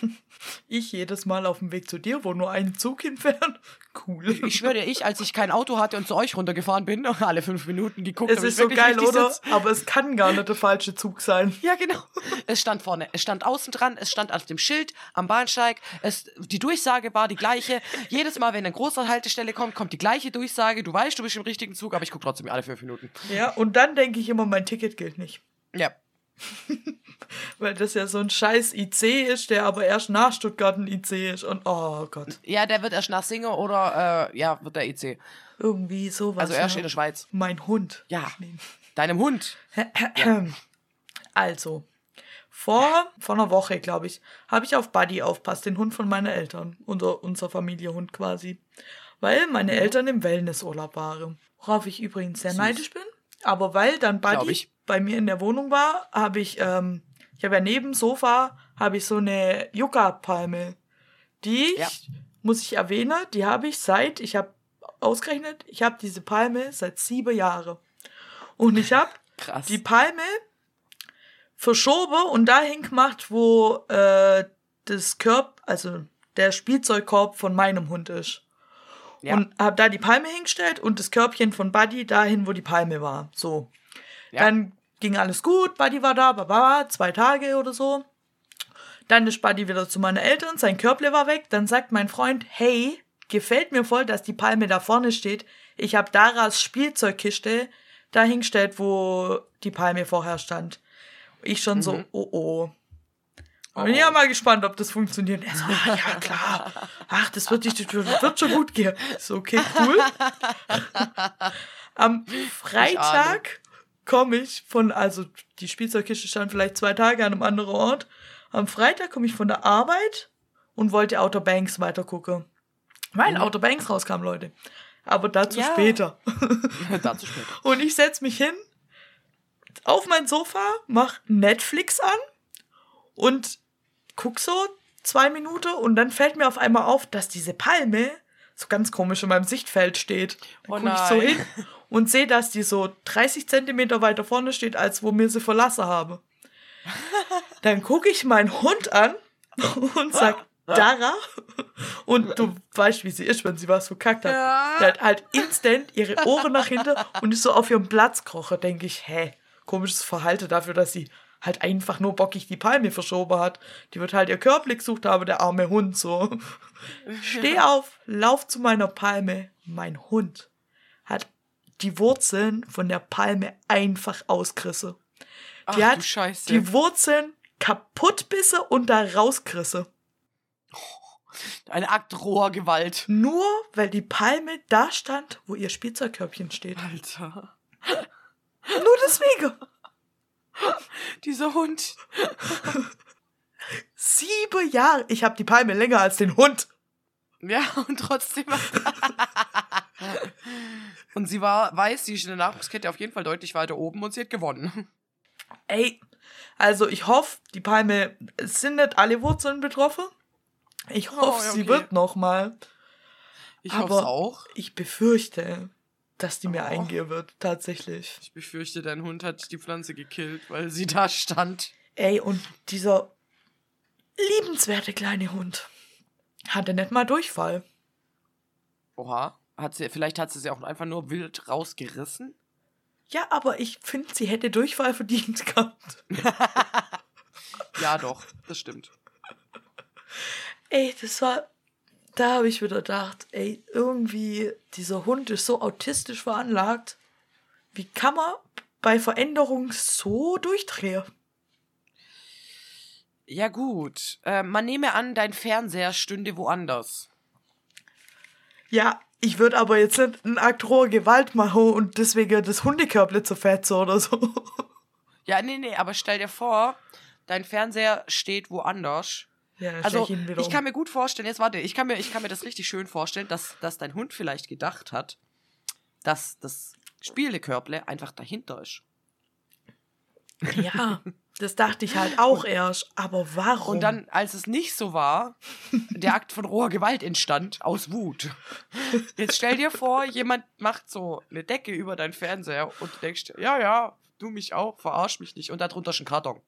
*laughs* Ich jedes Mal auf dem Weg zu dir, wo nur ein Zug hinfährt. Cool. Ich schwöre ich, als ich kein Auto hatte und zu euch runtergefahren bin, *laughs* alle fünf Minuten geguckt, es ist so geil, oder? sitz. Aber es kann gar nicht der falsche Zug sein. *laughs* Ja, genau. Es stand vorne, es stand außen dran, es stand auf dem Schild am Bahnsteig. Es, die Durchsage war die gleiche. Jedes Mal, wenn eine große Haltestelle kommt, kommt die gleiche Durchsage. Du weißt, du bist im richtigen Zug, aber ich gucke trotzdem alle fünf Minuten. Ja, und dann denke ich immer, mein Ticket gilt nicht. Ja. Weil das ja so ein scheiß IC ist, der aber erst nach Stuttgart ein IC ist. Und oh Gott, Ja, der wird erst nach Singe oder, äh, ja, wird der IC. irgendwie sowas. Also erst ja. in der Schweiz. Mein Hund. Ja. Deinem Hund. *clears throat* Also, vor, vor einer Woche, glaube ich, habe ich auf Buddy aufpasst, den Hund von meinen Eltern. Unser, unser Familienhund quasi. Weil meine Eltern im Wellnessurlaub waren. Worauf ich übrigens sehr Süß. neidisch bin. Aber weil dann Buddy bei mir in der Wohnung war, habe ich, ähm, ich habe ja neben Sofa, habe ich so eine Yucca-Palme. Die, Ja. muss ich erwähnen, die habe ich seit, ich habe ausgerechnet, ich habe diese Palme seit sieben Jahren. Und ich habe *laughs* die Palme verschoben und dahin gemacht, wo äh, das Körb, also der Spielzeugkorb von meinem Hund ist. Ja. Und habe da die Palme hingestellt und das Körbchen von Buddy dahin, wo die Palme war. So. Ja. Dann ging alles gut, Buddy war da, baba, zwei Tage oder so. Dann ist Buddy wieder zu meinen Eltern, sein Körble war weg. Dann sagt mein Freund, hey, gefällt mir voll, dass die Palme da vorne steht. Ich habe Daras Spielzeugkiste da hingestellt, wo die Palme vorher stand. Ich schon so, oh oh. Und ich war mal gespannt, ob das funktioniert. Er so, *laughs* ah, ja klar. Ach, das wird, nicht, das wird schon gut gehen. So, okay, cool. *laughs* Am Freitag komme ich von, also die Spielzeugkiste stand vielleicht zwei Tage an einem anderen Ort. Am Freitag komme ich von der Arbeit und wollte Outer Banks weitergucken. Weil Mhm. Outer Banks rauskam, Leute. Aber dazu Ja. später. *laughs* *laughs* Dazu später. Und ich setz mich hin auf mein Sofa, mach Netflix an und guck so zwei Minuten und dann fällt mir auf einmal auf, dass diese Palme so ganz komisch in meinem Sichtfeld steht. Dann Oh guck ich so hin *laughs* und sehe, dass die so 30 Zentimeter weiter vorne steht, als wo mir sie verlassen habe. *laughs* Dann gucke ich meinen Hund an und sag, Dara. Und du weißt, wie sie ist, wenn sie was verkackt hat. Ja. Die hat halt instant ihre Ohren nach hinten und ist so auf ihrem Platz kroche, denke ich, hä, komisches Verhalten dafür, dass sie halt einfach nur bockig die Palme verschoben hat. Die wird halt ihr Körperlich gesucht haben, der arme Hund so. *laughs* Steh auf, lauf zu meiner Palme. Mein Hund die Wurzeln von der Palme einfach ausgerissen. Ach Die hat Scheiße. die Wurzeln kaputt bisse und da rauskrisse. Ein Akt roher Gewalt. Nur weil die Palme da stand, wo ihr Spielzeugkörbchen steht. Alter. Nur deswegen. *laughs* Dieser Hund. Sieben Jahre. Ich habe die Palme länger als den Hund. Ja, und trotzdem. *laughs* und sie war, weiß, sie ist in der Nahrungskette auf jeden Fall deutlich weiter oben und sie hat gewonnen. Ey, also ich hoffe, die Palme, sind nicht alle Wurzeln betroffen. Ich hoffe, ja, sie okay. wird noch mal. Ich hoffe auch. Ich befürchte, dass die mir Oh. eingehen wird, tatsächlich. Ich befürchte, dein Hund hat die Pflanze gekillt, weil sie da stand. Ey, und dieser liebenswerte kleine Hund hatte nicht mal Durchfall. Oha. Hat sie, vielleicht hat sie sie auch einfach nur wild rausgerissen. Ja, aber ich finde, sie hätte Durchfall verdient gehabt. *laughs* Ja, doch, das stimmt. Ey, das war. Da habe ich wieder gedacht, ey, irgendwie, dieser Hund ist so autistisch veranlagt. Wie kann man bei Veränderung so durchdrehen? Ja, gut. Äh, man nehme an, dein Fernseher stünde woanders. Ja, ich würde aber jetzt nicht einen Akt roher Gewalt machen und deswegen das Hundekörble zerfetzen oder so. *laughs* Ja, nee, nee, aber stell dir vor, dein Fernseher steht woanders. Ja, Also, ich ich kann mir gut vorstellen, jetzt warte, ich kann mir, ich kann mir das richtig schön vorstellen, dass, dass dein Hund vielleicht gedacht hat, dass das Spielekörble einfach dahinter ist. Ja, *laughs* das dachte ich halt auch erst. Aber warum? Und dann, als es nicht so war, der Akt von roher Gewalt entstand aus Wut. Jetzt stell dir vor, jemand macht so eine Decke über deinen Fernseher und du denkst, ja, ja, du mich auch, verarsch mich nicht. Und darunter ist ein Karton. Und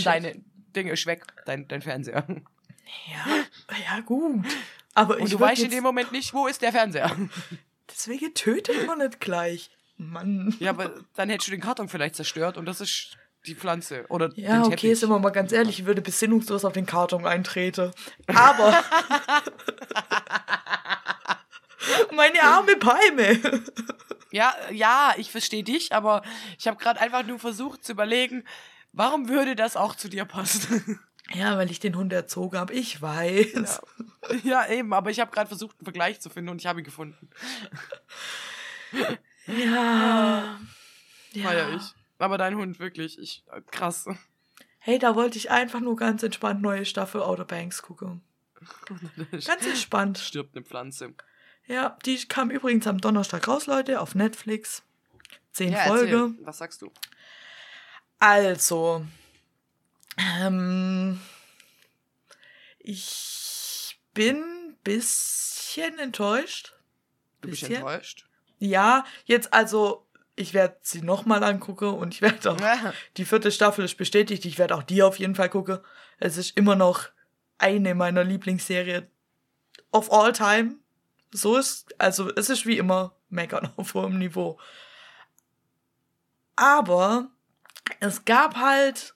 Shit. deine Dinge ist weg, dein, dein Fernseher. Ja, ja, gut. Aber Und ich du weißt in dem Moment nicht, wo ist der Fernseher. deswegen tötet man nicht gleich. Mann. Ja, aber dann hättest du den Karton vielleicht zerstört und das ist die Pflanze oder Ja, den okay, Teppich. sind wir mal ganz ehrlich, ich würde besinnungslos auf den Karton eintreten. Aber. *laughs* meine arme Palme. Ja, ja, ich verstehe dich, aber ich habe gerade einfach nur versucht zu überlegen, warum würde das auch zu dir passen? *laughs* Ja, weil ich den Hund erzogen habe. Ich weiß. ja, eben, aber ich habe gerade versucht, einen Vergleich zu finden und ich habe ihn gefunden. Ja. Feier ich. Aber dein Hund wirklich, ich äh, krass. Hey, da wollte ich einfach nur ganz entspannt neue Staffel Outer Banks gucken. Ganz entspannt. Stirbt eine Pflanze. Ja, die kam übrigens am Donnerstag raus, Leute, auf Netflix. Zehn Ja, Folge. erzähl. Was sagst du? Also, ähm, ich bin ein bisschen enttäuscht. Du bist Bisschen? enttäuscht? Ja, jetzt also, ich werde sie nochmal angucken und ich werde auch, die vierte Staffel ist bestätigt, ich werde auch die auf jeden Fall gucken. Es ist immer noch eine meiner Lieblingsserien of all time. So ist, also es ist wie immer meckern *laughs* auf hohem Niveau. Aber es gab halt,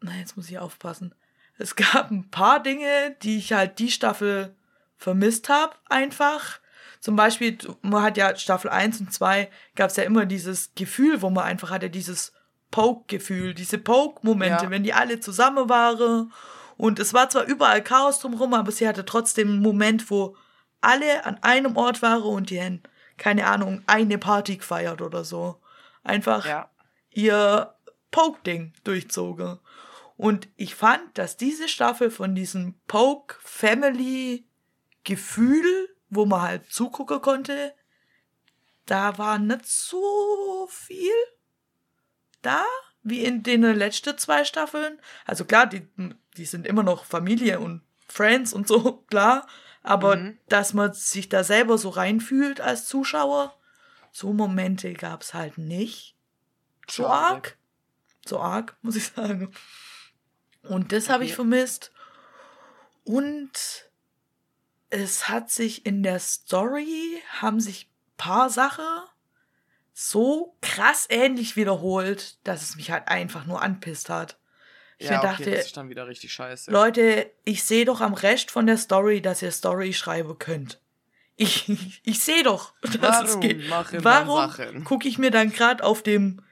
na jetzt muss ich aufpassen, es gab ein paar Dinge, die ich halt die Staffel vermisst habe, einfach. Zum Beispiel, man hat ja Staffel 1 und 2, gab es ja immer dieses Gefühl, wo man einfach hatte, dieses Poke-Gefühl, diese Poke-Momente, Ja. wenn die alle zusammen waren. Und es war zwar überall Chaos drumherum, aber sie hatte trotzdem einen Moment, wo alle an einem Ort waren und die haben, keine Ahnung, eine Party gefeiert oder so. Einfach Ja. ihr Poke-Ding durchzogen. Und ich fand, dass diese Staffel von diesem Poke-Family-Gefühl, wo man halt zugucken konnte, da war nicht so viel da, wie in den letzten zwei Staffeln. Also klar, die, die sind immer noch Familie und Friends und so, *laughs* klar. Aber Mhm. dass man sich da selber so reinfühlt als Zuschauer, so Momente gab es halt nicht. So arg. So arg, *laughs* muss ich sagen. Und das habe ich Okay. vermisst. Und es hat sich in der Story, haben sich paar Sachen so krass ähnlich wiederholt, dass es mich halt einfach nur anpisst hat. Ich ja, mir okay, dachte, das ist dann wieder richtig scheiße. Leute, ich sehe doch am Rest von der Story, dass ihr Story schreiben könnt. Ich, *laughs* ich sehe doch, *laughs* dass es Warum geht. machen man Warum gucke ich mir dann gerade auf dem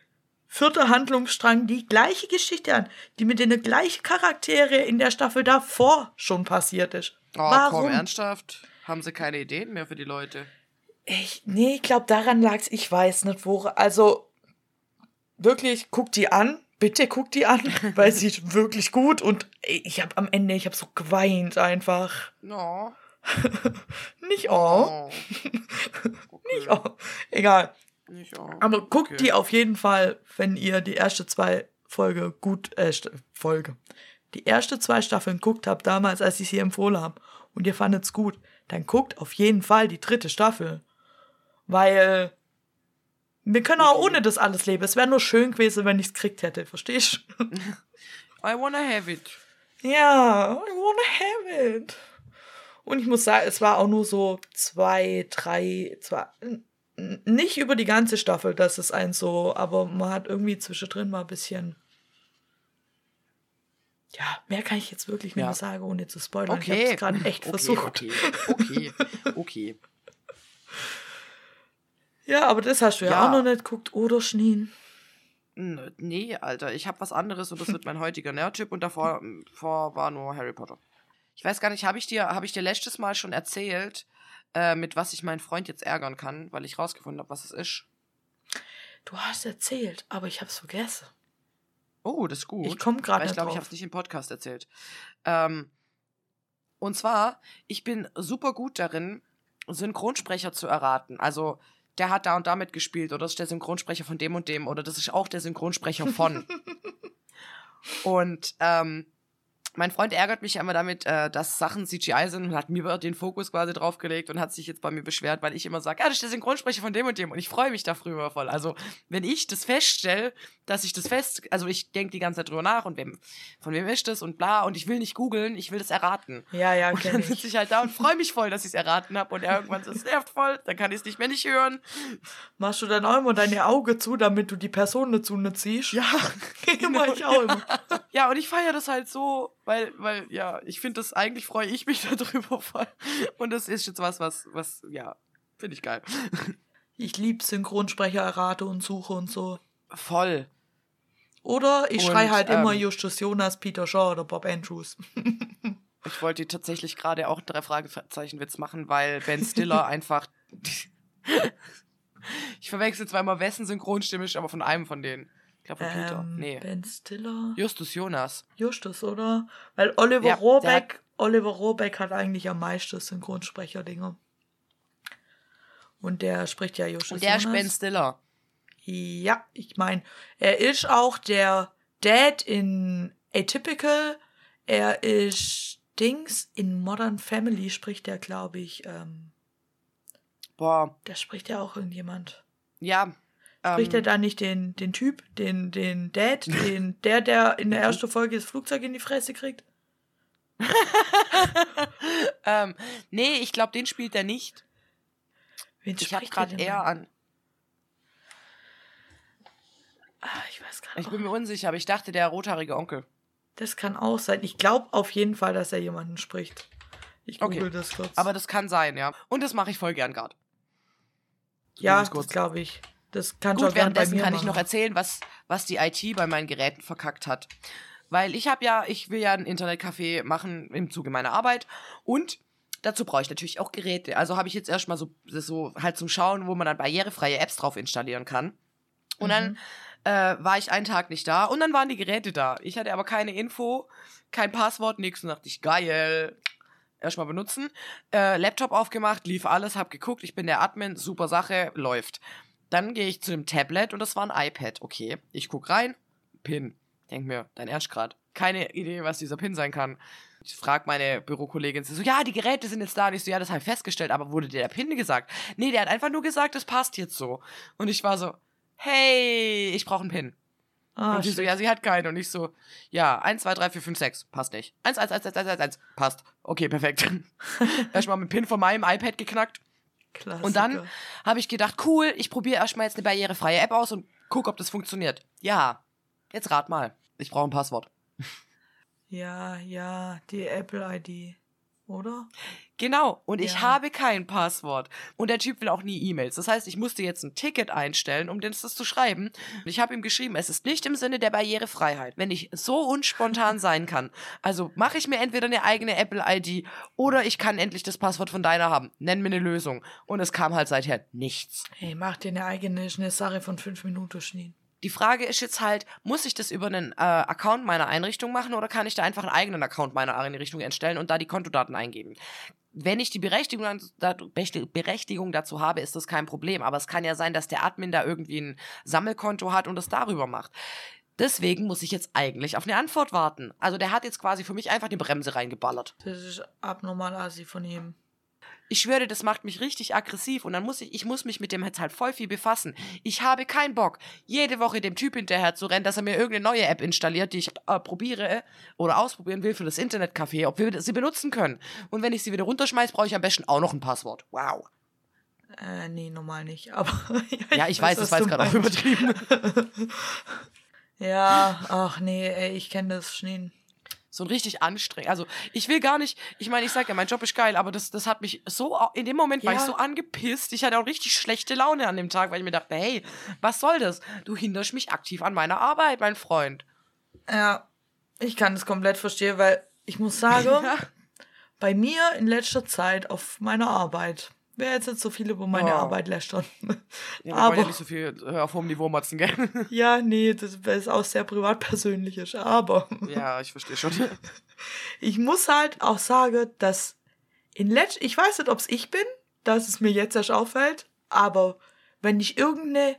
vierten Handlungsstrang die gleiche Geschichte an, die mit den gleichen Charaktere in der Staffel davor schon passiert ist? oh, Warum? komm, ernsthaft? Haben sie keine Ideen mehr für die Leute? Ich, nee, ich glaube, daran lag's. Ich weiß nicht, wo. Also, wirklich, guck die an. Bitte guck die an, *laughs* weil sie ist wirklich gut. Und ich habe am Ende, ich habe so geweint einfach. No. *laughs* Nicht oh. Oh. *laughs* Okay. Nicht oh. Egal. Nicht oh. Aber guckt Okay. die auf jeden Fall, wenn ihr die erste zwei Folge gut, äh, Folge. Die erste zwei Staffeln guckt habt, damals, als ich sie empfohlen habe, und ihr fandet's gut, dann guckt auf jeden Fall die dritte Staffel. Weil wir können auch ohne das alles leben. Es wäre nur schön gewesen, wenn ich es gekriegt hätte. Verstehst du? *laughs* I wanna have it. Ja, I wanna have it. Und ich muss sagen, es war auch nur so zwei, drei, zwei, nicht über die ganze Staffel, das ist ein so, aber man hat irgendwie zwischendrin mal ein bisschen. Ja, mehr kann ich jetzt wirklich nicht Ja. mehr sagen, ohne zu spoilern. Ich Okay. habe es gerade echt okay, versucht. Okay, okay, okay. *laughs* Ja, aber das hast du ja, Ja. auch noch nicht geguckt, oder Schneen? Nee, Alter, ich habe was anderes und das wird mein heutiger Nerdtipp und davor *laughs* vor war nur Harry Potter. Ich weiß gar nicht, habe ich dir, habe ich dir letztes Mal schon erzählt, äh, mit was ich meinen Freund jetzt ärgern kann, weil ich rausgefunden habe, was es ist. Du hast erzählt, aber ich hab's vergessen. Oh, das ist gut. Ich komm grad Weil Ich glaube, ich habe es nicht im Podcast erzählt. Ähm, und zwar, ich bin super gut darin, Synchronsprecher zu erraten. Also, der hat da und damit gespielt oder das ist der Synchronsprecher von dem und dem oder das ist auch der Synchronsprecher von. *laughs* und ähm, mein Freund ärgert mich ja immer damit, äh, dass Sachen CGI sind und hat mir den Fokus quasi draufgelegt und hat sich jetzt bei mir beschwert, weil ich immer sage, ja, das ist der Synchronsprecher von dem und dem und ich freue mich darüber voll. Also, wenn ich das feststelle, dass ich das fest, also ich denke die ganze Zeit drüber nach und wem, von wem ist das und bla und ich will nicht googeln, ich will das erraten. Ja, ja, Und dann sitze ich halt da und freue mich voll, dass ich es erraten habe und irgendwann ist es nervt voll, dann kann ich es nicht mehr nicht hören. Machst du dann auch immer deine Augen zu, damit du die Person nicht zu nicht siehst? Ja, *laughs* Mach ich auch immer. *laughs* ja und ich feiere das halt so, weil, weil, ja, ich finde das, eigentlich freue ich mich *laughs* darüber voll. Und das ist jetzt was, was, was, ja, finde ich geil. Ich lieb Synchronsprecher errate und suche und so. Voll. Oder ich Und, schrei halt immer ähm, Justus Jonas, Peter Shaw oder Bob Andrews. *laughs* Ich wollte tatsächlich gerade auch drei Fragezeichen-Witz machen, weil Ben Stiller *laughs* einfach. ich verwechsel zweimal wessen Synchronstimme ist, aber von einem von denen. Glaube von Peter. Ähm, Nee. Ben Stiller. Justus Jonas. Justus, oder? Weil Oliver Ja, der Rohrbeck, Oliver Rohrbeck hat eigentlich am meisten Synchronsprecher-Dinger. Und der spricht ja Justus Und der ist Jonas. Ben Stiller. Ja, ich meine, er ist auch der Dad in Atypical. Er ist Dings in Modern Family spricht er, glaube ich. Ähm, Boah. da spricht ja auch irgendjemand. Ja. Spricht er Ähm, da nicht den, den Typ, den, den Dad, *laughs* den, der, der in der ersten Folge das Flugzeug in die Fresse kriegt? *laughs* ähm, nee, ich glaube, den spielt er nicht. Wen Ich habe er gerade eher an. Ah, ich weiß gar Ich nicht. bin mir unsicher, aber ich dachte, der rothaarige Onkel. Das kann auch sein. Ich glaube auf jeden Fall, dass er jemanden spricht. Ich Okay. google das kurz. Aber das kann sein, ja. Und das mache ich voll gern gerade. ja, das glaube ich. Das kann schon Gut, bei währenddessen mir kann ich noch erzählen, was, was die IT bei meinen Geräten verkackt hat. Weil ich habe ja, ich will ja ein Internetcafé machen im Zuge meiner Arbeit und dazu brauche ich natürlich auch Geräte. Also habe ich jetzt erstmal so, so halt zum Schauen, wo man dann barrierefreie Apps drauf installieren kann. Und dann Mhm. äh, war ich einen Tag nicht da und dann waren die Geräte da. Ich hatte aber keine Info, kein Passwort, nichts. Und dachte ich, geil. Erstmal benutzen. Äh, Laptop aufgemacht, lief alles, hab geguckt, ich bin der Admin, super Sache, läuft. Dann gehe ich zu dem Tablet und das war ein iPad. Okay, ich guck rein, Pin. Denk mir, dein Ernst grad. Keine Idee, was dieser Pin sein kann. Ich frag meine Bürokollegin, sie so, ja, die Geräte sind jetzt da. Und ich so, ja, das habe ich festgestellt, aber wurde dir der Pin gesagt? Nee, der hat einfach nur gesagt, das passt jetzt so. Und ich war so, hey, ich brauche einen Pin. Ah, und sie so, ja, sie hat keinen. Und ich so, ja, 1, 2, 3, 4, 5, 6. Passt nicht. 1, 1, 1, 1, 1, 1, 1. Passt. Okay, perfekt. *laughs* Erstmal mit Pin von meinem iPad geknackt. Klassiker. Und dann habe ich gedacht, cool, ich probiere erstmal jetzt eine barrierefreie App aus und guck, ob das funktioniert. Ja. Jetzt rat mal. Ich brauche ein Passwort. Ja, ja, die Apple-ID. Oder? Genau. Und ich Ja. habe kein Passwort. Und der Typ will auch nie E-Mails. Das heißt, ich musste jetzt ein Ticket einstellen, um das zu schreiben. Und ich habe ihm geschrieben, es ist nicht im Sinne der Barrierefreiheit. Wenn ich so unspontan sein kann, also mache ich mir entweder eine eigene Apple-ID oder ich kann endlich das Passwort von deiner haben. Nenn mir eine Lösung. Und es kam halt seither nichts. Hey, mach dir eine eigene eine Sache von fünf Minuten Schnee. Die Frage ist jetzt halt, muss ich das über einen äh, Account meiner Einrichtung machen oder kann ich da einfach einen eigenen Account meiner Einrichtung erstellen und da die Kontodaten eingeben? Wenn ich die Berechtigung, Berechtigung dazu habe, ist das kein Problem. Aber es kann ja sein, dass der Admin da irgendwie ein Sammelkonto hat und es darüber macht. Deswegen muss ich jetzt eigentlich auf eine Antwort warten. Also der hat jetzt quasi für mich einfach die Bremse reingeballert. Das ist abnormal assi von ihm. Ich schwöre, das macht mich richtig aggressiv und dann muss ich, ich muss mich mit dem jetzt halt voll viel befassen. Ich habe keinen Bock, jede Woche dem Typ hinterher zu rennen, dass er mir irgendeine neue App installiert, die ich äh, probiere oder ausprobieren will für das Internetcafé, ob wir sie benutzen können. Und wenn ich sie wieder runterschmeiße, brauche ich am besten auch noch ein Passwort. Wow. Äh, nee, normal nicht. *laughs* Aber ja, ich weiß, das war jetzt gerade auch übertrieben. *laughs* ja, ach nee, ey, ich kenne das Schneen so ein richtig anstrengend. Also ich will gar nicht, ich meine, ich sage ja, mein Job ist geil, aber das, das hat mich so, in dem Moment ja. war ich so angepisst. Ich hatte auch richtig schlechte Laune an dem Tag, weil ich mir dachte, hey, was soll das? Du hinderst mich aktiv an meiner Arbeit, mein Freund. Ja, ich kann das komplett verstehen, weil ich muss sagen, *laughs* ja. bei mir in letzter Zeit auf meiner Arbeit Wer jetzt nicht so viel über meine oh. Arbeit lästern. *laughs* Ja, aber ja nicht so viel äh, auf hohem Niveau motzen, gell? *laughs* ja, nee, das ist auch sehr privatpersönliches, aber. *laughs* ja, ich verstehe schon. ich muss halt auch sagen, dass in letzt ich weiß nicht, ob es ich bin, dass es mir jetzt erst auffällt, aber wenn ich irgendeine,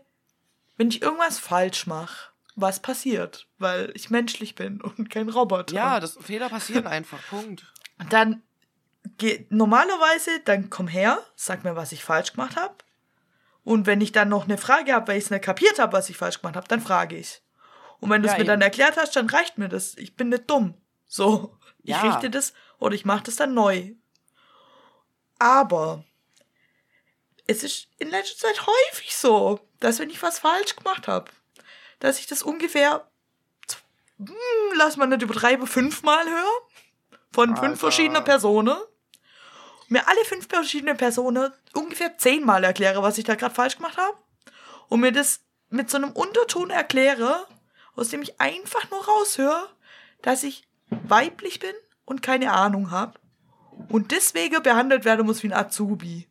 wenn ich irgendwas falsch mache, was passiert, weil ich menschlich bin und kein Roboter. Ja, das Fehler passieren einfach, Punkt. Dann geh, normalerweise, dann komm her, sag mir, was ich falsch gemacht habe. Und wenn ich dann noch eine Frage habe, weil ich es nicht kapiert habe, was ich falsch gemacht habe, dann frage ich. Und wenn du es ja, mir eben. dann erklärt hast, dann reicht mir das. Ich bin nicht dumm. So, ich ja. richte das oder ich mache das dann neu. Aber es ist in letzter Zeit häufig so, dass wenn ich was falsch gemacht habe, dass ich das ungefähr, hm, lass mal nicht übertreiben, fünfmal höre. Von Alter. fünf verschiedenen Personen mir alle fünf verschiedenen Personen ungefähr zehnmal erkläre, was ich da gerade falsch gemacht habe. Und mir das mit so einem Unterton erkläre, aus dem ich einfach nur raushöre, dass ich weiblich bin und keine Ahnung habe. Und deswegen behandelt werden muss wie ein Azubi.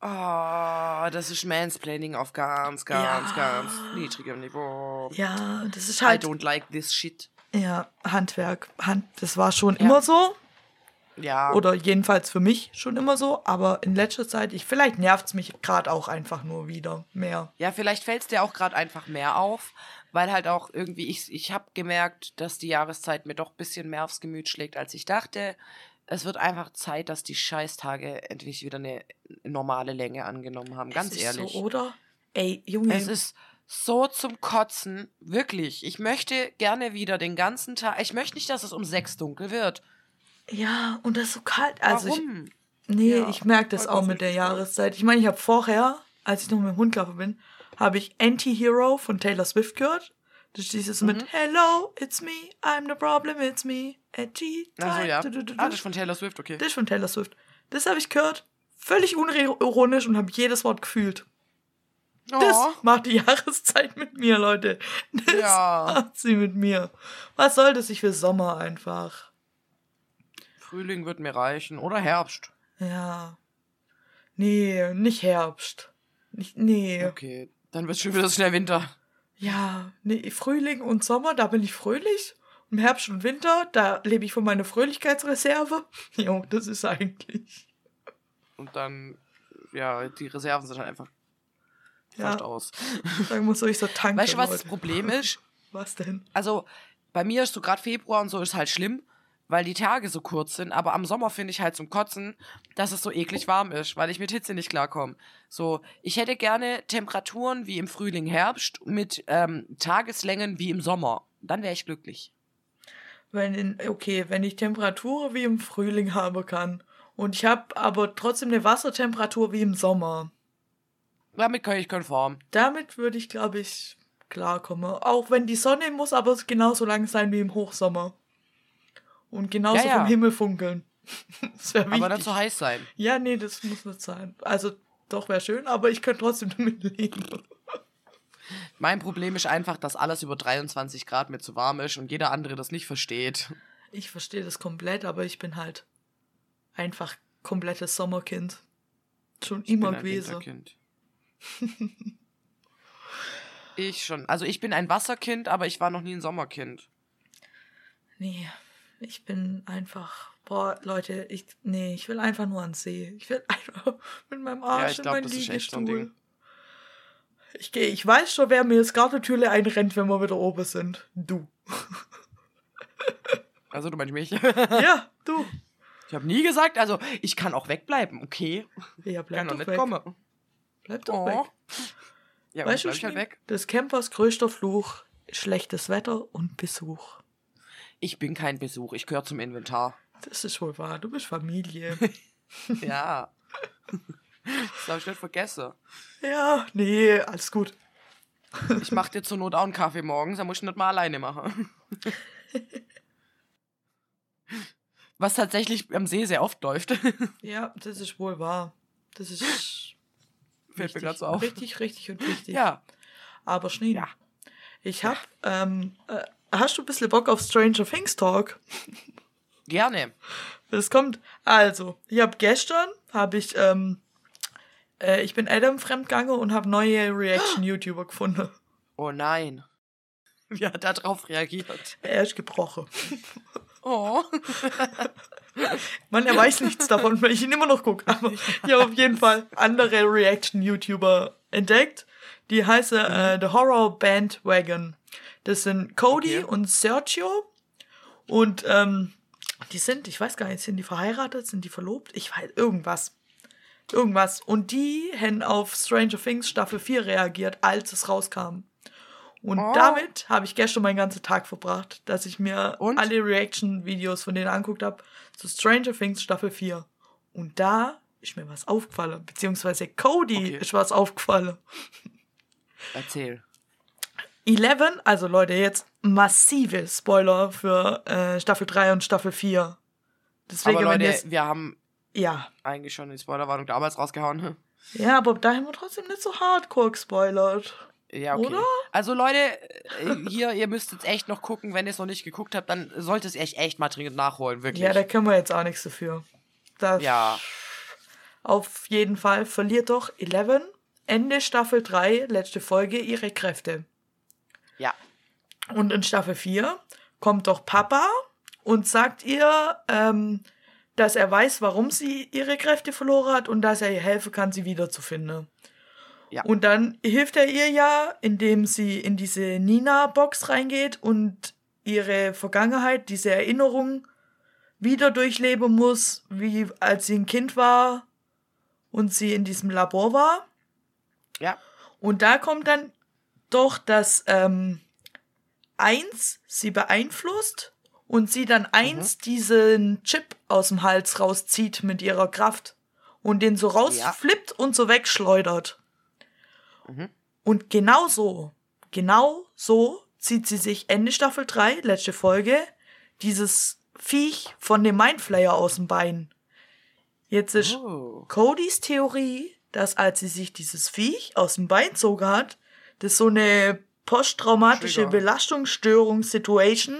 Oh, *laughs* das ist Mansplaining auf ganz, ganz, ja. ganz niedrigem Niveau. Ja, das ist halt. I don't like this shit. Ja, Handwerk. Hand, das war schon ja. immer so. Ja. Oder jedenfalls für mich schon immer so. Aber in letzter Zeit, ich, vielleicht nervt es mich gerade auch einfach nur wieder mehr. Ja, vielleicht fällt es dir auch gerade einfach mehr auf. Weil halt auch irgendwie, ich, ich habe gemerkt, dass die Jahreszeit mir doch ein bisschen mehr aufs Gemüt schlägt, als ich dachte. Es wird einfach Zeit, dass die Scheißtage endlich wieder eine normale Länge angenommen haben. Ganz es ist ehrlich. So, oder? Ey, Junge. Es ist so zum Kotzen. Wirklich. Ich möchte gerne wieder den ganzen Tag. Ich möchte nicht, dass es um sechs dunkel wird. Ja, und das ist so kalt. Also Warum? Ich, nee, ja, ich merke das auch mit der Jahreszeit. Ich meine, ich habe vorher, als ich noch mit dem Hund gelaufen bin, habe ich Anti-Hero von Taylor Swift gehört. Das ist dieses mhm. mit Hello, it's me, I'm the problem, it's me, edgy. Also ja. Du, du, du, ah, das ist von Taylor Swift, okay. Das ist von Taylor Swift. Das habe ich gehört, völlig unironisch und habe jedes Wort gefühlt. Oh. Das macht die *laughs* Jahreszeit mit mir, Leute. Das ja. macht sie mit mir. Was soll das? Ich will Sommer einfach. Frühling wird mir reichen. Oder Herbst. Ja. Nee, nicht Herbst. Nicht, nee. Okay, dann wird schon wieder schnell Winter. Ja, nee, Frühling und Sommer, da bin ich fröhlich. Im Herbst und Winter, da lebe ich von meiner Fröhlichkeitsreserve. *laughs* Jo, das ist eigentlich. Und dann, ja, die Reserven sind halt einfach ja. aus. Dann muss ich so *laughs* tanken. Weißt du, was Leute. das Problem ist? Was denn? Also, bei mir ist so gerade Februar und so ist halt schlimm, weil die Tage so kurz sind. Aber am Sommer finde ich halt zum Kotzen, dass es so eklig warm ist, weil ich mit Hitze nicht klarkomme. So, ich hätte gerne Temperaturen wie im Frühling, Herbst mit ähm, Tageslängen wie im Sommer. Dann wäre ich glücklich. Wenn in, okay, wenn ich Temperatur wie im Frühling haben kann und ich habe aber trotzdem eine Wassertemperatur wie im Sommer. Damit kann ich konform. Damit würde ich, glaube ich, klarkommen. Auch wenn die Sonne muss aber genauso lang sein wie im Hochsommer. Und genauso ja, ja. vom Himmel funkeln. *laughs* das wäre wichtig. Aber dann so heiß sein. Ja, nee, das muss nicht sein. Also, doch wäre schön, aber ich könnte trotzdem *laughs* damit leben. Mein Problem ist einfach, dass alles über 23 Grad mir zu warm ist und jeder andere das nicht versteht. Ich verstehe das komplett, aber ich bin halt einfach komplettes Sommerkind. Schon ich immer gewesen. ich schon. Also ich bin ein Wasserkind, aber ich war noch nie ein Sommerkind. Nee, ich bin einfach, boah, Leute, ich, nee, ich will einfach nur ans See. Ich will *laughs* einfach mit meinem Arsch ja, ich glaub, in meinen Liegestuhl. Ich gehe, ich weiß schon, wer mir das Gartentürle einrennt, wenn wir wieder oben sind. Du. *laughs* Also du meinst mich? *laughs* ja, du. Ich habe nie gesagt, also ich kann auch wegbleiben, okay. Ja, bleib kann doch nicht weg. kommen. Bleib doch Oh. weg. Ja, weißt du, halt weg. des Campers größter Fluch, schlechtes Wetter und Besuch. Ich bin kein Besuch, ich gehöre zum Inventar. Das ist wohl wahr, du bist Familie. *laughs* Ja. Das habe ich nicht vergessen. ja, nee, alles gut. Ich mache dir zur Not auch einen Kaffee morgens, dann muss ich nicht mal alleine machen. *laughs* Was tatsächlich am See sehr oft läuft. Ja, das ist wohl wahr. Das ist *laughs* mir richtig, grad so auf. richtig, richtig und wichtig. Ja. Aber Schnee, Ja. ich hab, ähm, äh, hast du ein bisschen Bock auf Stranger Things Talk? Gerne. Das kommt, also, ich habe gestern, habe ich, ähm, äh, ich bin Adam fremdgegangen und habe neue Reaction-YouTuber *gasps* gefunden. Oh nein. Wie hat er darauf reagiert? Er ist gebrochen. Oh. *laughs* Mann, er weiß nichts davon, weil ich ihn immer noch gucke. Aber ich habe auf jeden Fall andere Reaction-YouTuber entdeckt. Die heißen äh, The Horror Bandwagon. Das sind Cody Okay. und Sergio. Und ähm, die sind, ich weiß gar nicht, sind die verheiratet, sind die verlobt? Ich weiß, irgendwas. Irgendwas. Und die haben auf Stranger Things Staffel 4 reagiert, als es rauskam. Und Oh. damit habe ich gestern meinen ganzen Tag verbracht, dass ich mir Und? alle Reaction-Videos von denen angeguckt habe zu Stranger Things Staffel 4. Und da ist mir was aufgefallen, beziehungsweise Cody Okay. ist was aufgefallen. *laughs* Erzähl. Eleven, also Leute, jetzt massive Spoiler für äh, Staffel 3 und Staffel 4. Deswegen, Aber Leute, wir haben ja. eigentlich schon die Spoilerwarnung damals rausgehauen. Ja, aber da haben wir trotzdem nicht so hardcore gespoilert. Ja, okay. Oder? Also Leute, äh, hier, ihr müsst jetzt echt noch gucken. Wenn ihr es noch nicht geguckt habt, dann solltet ihr echt, echt mal dringend nachholen, wirklich. Ja, da können wir jetzt auch nichts dafür. Da ja. Auf jeden Fall verliert doch Eleven Ende Staffel 3, letzte Folge, ihre Kräfte. Ja. Und in Staffel 4 kommt doch Papa und sagt ihr, ähm, dass er weiß, warum sie ihre Kräfte verloren hat und dass er ihr helfen kann, sie wiederzufinden. Ja. Und dann hilft er ihr ja, indem sie in diese Nina-Box reingeht und ihre Vergangenheit, diese Erinnerung wieder durchleben muss, wie als sie ein Kind war und sie in diesem Labor war. Ja. Und da kommt dann doch, dass ähm, eins sie beeinflusst und sie dann eins diesen Chip aus dem Hals rauszieht mit ihrer Kraft und den so rausflippt und so wegschleudert. Mhm. Und genau so, genau so zieht sie sich Ende Staffel 3, letzte Folge, dieses Viech von dem Mindflayer aus dem Bein. Jetzt ist Oh. Codys Theorie, dass als sie sich dieses Viech aus dem Bein zogen hat, das so eine posttraumatische Trigger. Belastungsstörung-Situation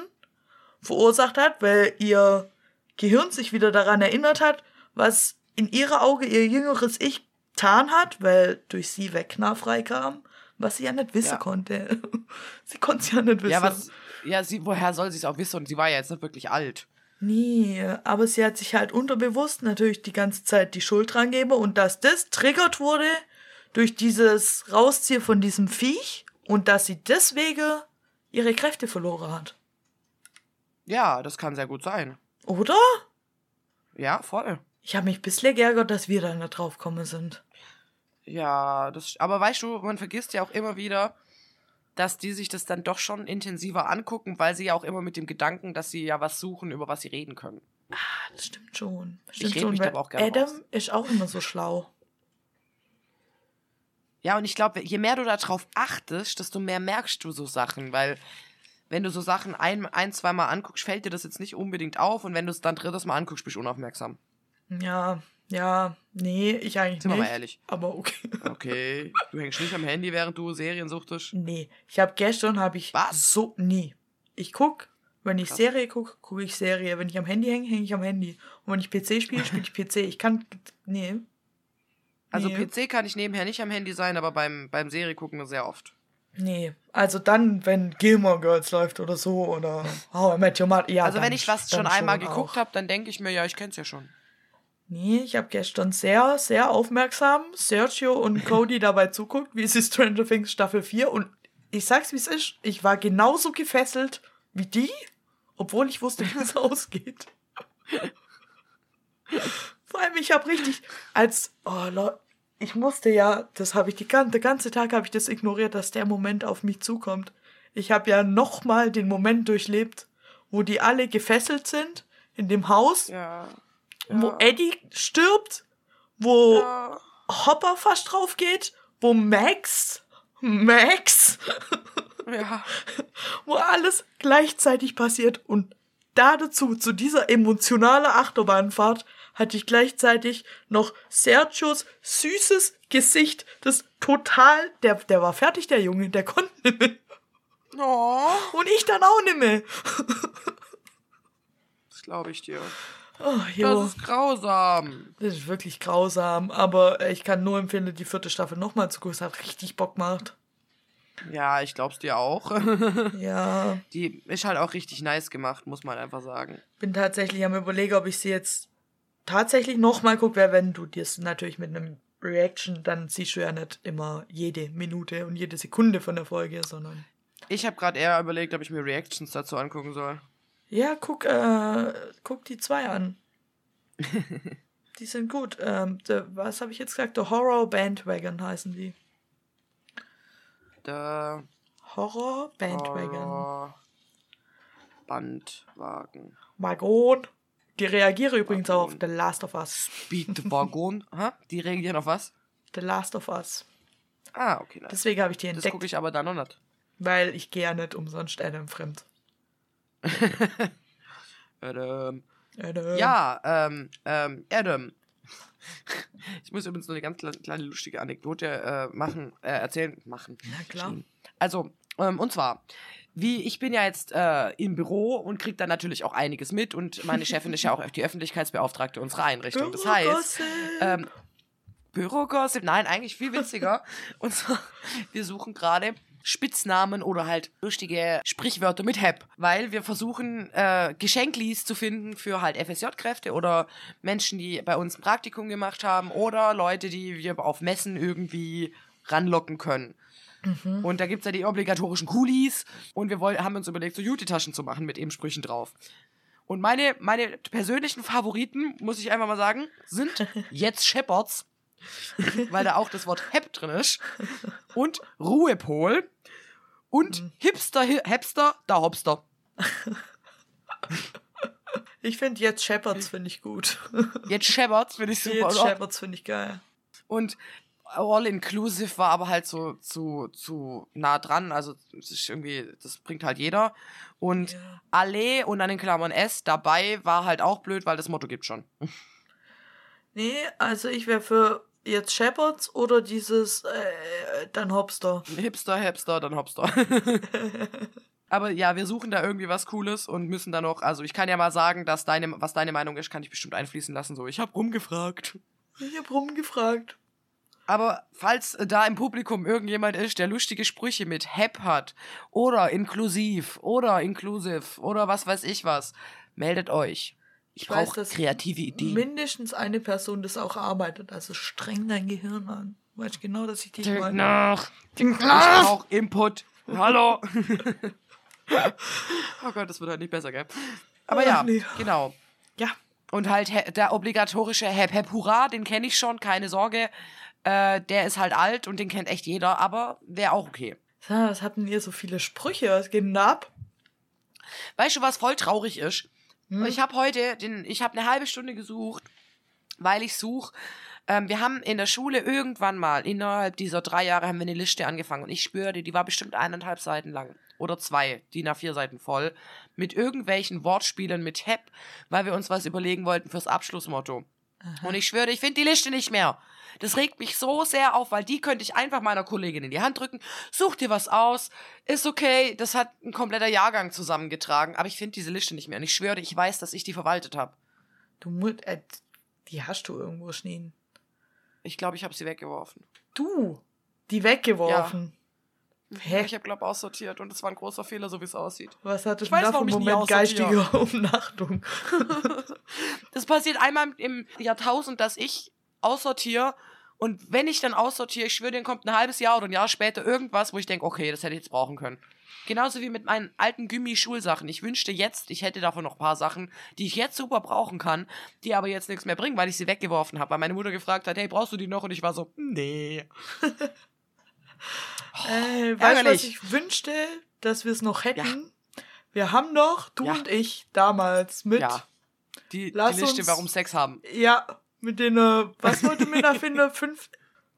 verursacht hat, weil ihr Gehirn sich wieder daran erinnert hat, was in ihrer Auge ihr jüngeres Ich getan hat, weil durch sie Wegner freikam, was sie ja nicht wissen Ja. konnte. *laughs* sie konnte es ja nicht wissen. Ja, was. Ja, sie, woher soll sie es auch wissen? Und sie war ja jetzt nicht wirklich alt. Nee, aber sie hat sich halt unterbewusst natürlich die ganze Zeit die Schuld dran gegeben und dass das triggert wurde durch dieses Rausziehen von diesem Viech und dass sie deswegen ihre Kräfte verloren hat. Ja, das kann sehr gut sein. Oder? Ja, voll. Ich habe mich bislang geärgert, dass wir da nicht drauf gekommen sind. Ja, das. Aber weißt du, man vergisst ja auch immer wieder, dass die sich das dann doch schon intensiver angucken, weil sie ja auch immer mit dem Gedanken, dass sie ja was suchen, über was sie reden können. Ah, das stimmt schon. Stimmt red schon, mich aber auch gerne Adam raus. ist auch immer so schlau. Ja, und ich glaube, je mehr du darauf achtest, desto mehr merkst du so Sachen, weil wenn du so Sachen ein, ein zweimal anguckst, fällt dir das jetzt nicht unbedingt auf und wenn du es dann drittes Mal anguckst, bist du unaufmerksam. Ja, ja, nee, ich eigentlich Sind wir nicht. mal ehrlich. Aber okay. *laughs* Okay, du hängst nicht am Handy, während du Serien suchtest. Nee, ich habe gestern habe ich Was? so nie. Ich guck, wenn ich Krass. Serie gucke, gucke ich Serie. Wenn ich am Handy hänge, hänge ich am Handy. Und wenn ich PC spiele, spiele ich PC. Ich kann nee. Also Nee. PC kann ich nebenher nicht am Handy sein, aber beim, beim Serie gucken wir sehr oft. Nee, also dann, wenn Gilmore Girls läuft oder so oder How I Met Your Mother. Ja, also wenn ich was schon einmal geguckt habe, dann denke ich mir, ja, ich kenn's ja schon. Nee, ich habe gestern sehr, sehr aufmerksam Sergio und *laughs* Cody dabei zuguckt, wie sie Stranger Things Staffel 4 und ich sag's wie es ist, ich war genauso gefesselt wie die, obwohl ich wusste, *laughs* wie es ausgeht. Vor allem, ich habe richtig, als, oh Leute, ich musste ja, das habe ich die ganze, den ganze Tag habe ich das ignoriert, dass der Moment auf mich zukommt. Ich habe ja nochmal den Moment durchlebt, wo die alle gefesselt sind in dem Haus, Ja. Wo Eddie stirbt, wo Ja. Hopper fast drauf geht, wo Max, Max, ja. *laughs* wo alles gleichzeitig passiert und da dazu, zu dieser emotionalen Achterbahnfahrt, hatte ich gleichzeitig noch Sergios süßes Gesicht, das total, der, der war fertig, der Junge, der konnte nicht mehr. Oh, Und ich dann auch nicht mehr. *laughs* das glaube ich dir. Oh. Das ist grausam. Das ist wirklich grausam, aber ich kann nur empfehlen, die vierte Staffel nochmal zu gucken. Es hat richtig Bock gemacht. Ja, ich glaub's dir auch. *laughs* Ja, Die ist halt auch richtig nice gemacht, muss man einfach sagen. bin tatsächlich am überlegen, ob ich sie jetzt tatsächlich nochmal gucke, weil wenn du dir natürlich mit einem Reaction, dann siehst du ja nicht immer jede Minute und jede Sekunde von der Folge, sondern Ich habe gerade eher überlegt, ob ich mir Reactions dazu angucken soll. Ja, guck, äh, guck die zwei an. *laughs* die sind gut. Ähm, the, was habe ich jetzt gesagt? The Horror Bandwagon heißen die. Der Horror Bandwagon. Horror Bandwagen. Wagon. Die reagiere übrigens auch auf. The Last of Us. Speedwagon. *laughs* ha? Die reagieren auf was? The Last of Us. Ah, okay. Nice. Deswegen habe ich die Das entdeckt, gucke ich aber dann noch nicht. weil ich gehe ja nicht umsonst Adam fremd. *laughs* Ähm, Adam. ja, ähm, ähm, Adam. *laughs* Ich muss übrigens noch eine ganz kle- kleine lustige Anekdote äh, machen, äh, erzählen, machen. Na klar. Also, ähm, und zwar, wie ich bin ja jetzt äh, im Büro und krieg dann natürlich auch einiges mit und meine Chefin ist ja auch *laughs* die Öffentlichkeitsbeauftragte unserer Einrichtung. Das heißt, Bürogossip. ähm, Bürogossip, nein, eigentlich viel witziger. und zwar, wir suchen gerade Spitznamen oder halt lustige Sprichwörter mit Hep, weil wir versuchen, äh, Geschenklis zu finden für halt FSJ-Kräfte oder Menschen, die bei uns ein Praktikum gemacht haben oder Leute, die wir auf Messen irgendwie ranlocken können. Und da gibt es ja die obligatorischen Kulis und wir wollen, haben uns überlegt, so Jute-Taschen zu machen mit eben Sprüchen drauf. Und meine, meine persönlichen Favoriten, muss ich einfach mal sagen, sind *laughs* jetzt Shepherds, *laughs* weil da auch das Wort Hep drin ist, und Ruhepol und Hipster, Hi- Hepster, da Hopster. *laughs* Ich finde jetzt Shepherds finde ich gut. *laughs* Jetzt Shepherds finde ich super. Jetzt? Shepherds finde ich geil. Und All-Inclusive war aber halt so zu, zu nah dran. Also, das ist irgendwie, das bringt halt jeder. Und Ja. Allee und dann in Klammern S dabei war halt auch blöd, weil das Motto gibt schon. Nee, also ich wäre für jetzt Shepherds oder dieses äh, dann Hopster. Hipster, Hipster, dann Hopster. *laughs* Aber ja, wir suchen da irgendwie was Cooles und müssen da noch, also ich kann ja mal sagen, dass deine, was deine Meinung ist, kann ich bestimmt einfließen lassen. So, ich habe rumgefragt. Ich hab rumgefragt. Aber falls da im Publikum irgendjemand ist, der lustige Sprüche mit Hep hat oder inklusiv oder inclusive oder was weiß ich was, meldet euch. Ich Ich weiß, brauche dass kreative Ideen. Mindestens eine Person das auch arbeitet. Also streng dein Gehirn an. Weißt du genau, dass ich dich meine. nach. Ich brauche Input. Hallo. *laughs* oh Gott, das wird halt nicht besser, gell? Aber ja, nee. genau. Ja. Und halt der obligatorische Hep Hep Hurra, den kenne ich schon, keine Sorge. Äh, der ist halt alt und den kennt echt jeder, aber wäre auch okay. Was hatten ihr so viele Sprüche? Was geht denn da ab? Weißt du, was voll traurig ist? Hm? Ich habe heute, den, ich habe eine halbe Stunde gesucht, weil ich suche. Ähm, wir haben in der Schule irgendwann mal, innerhalb dieser drei Jahre, haben wir eine Liste angefangen. Und ich schwöre dir, die war bestimmt eineinhalb Seiten lang. Oder zwei, die nach vier Seiten voll. Mit irgendwelchen Wortspielen mit Hep, weil wir uns was überlegen wollten fürs Abschlussmotto. Und ich schwöre, ich finde die Liste nicht mehr. Das regt mich so sehr auf, weil die könnte ich einfach meiner Kollegin in die Hand drücken. Such dir was aus. Ist okay. Das hat ein kompletter Jahrgang zusammengetragen. Aber ich finde diese Liste nicht mehr. Und ich schwöre, ich weiß, dass ich die verwaltet habe. Du musst, äh, die hast du irgendwo stehen. Ich glaube, ich habe sie weggeworfen. Du, die weggeworfen. Hä? Ich habe, glaube aussortiert. Und es war ein großer Fehler, so wie es aussieht. Was hattest Ich weiß, da für einen ich Moment geistiger *laughs* Umnachtung? *laughs* Das passiert einmal im Jahrtausend, dass ich aussortiere. Und wenn ich dann aussortiere, ich schwöre, dann kommt ein halbes Jahr oder ein Jahr später irgendwas, wo ich denke, okay, das hätte ich jetzt brauchen können. Genauso wie mit meinen alten Gummi-Schulsachen. Ich wünschte jetzt, ich hätte davon noch ein paar Sachen, die ich jetzt super brauchen kann, die aber jetzt nichts mehr bringen, weil ich sie weggeworfen habe. Weil meine Mutter gefragt hat, hey, brauchst du die noch? Und ich war so, nee. *laughs* Äh, weißt du, was ich wünschte, dass wir es noch hätten? Wir haben doch, du Ja. und ich, damals mit, Ja. ja, Die, die Liste, uns- warum Sex haben. Mit den, äh, was wollte mir da finden? *laughs* Fünf,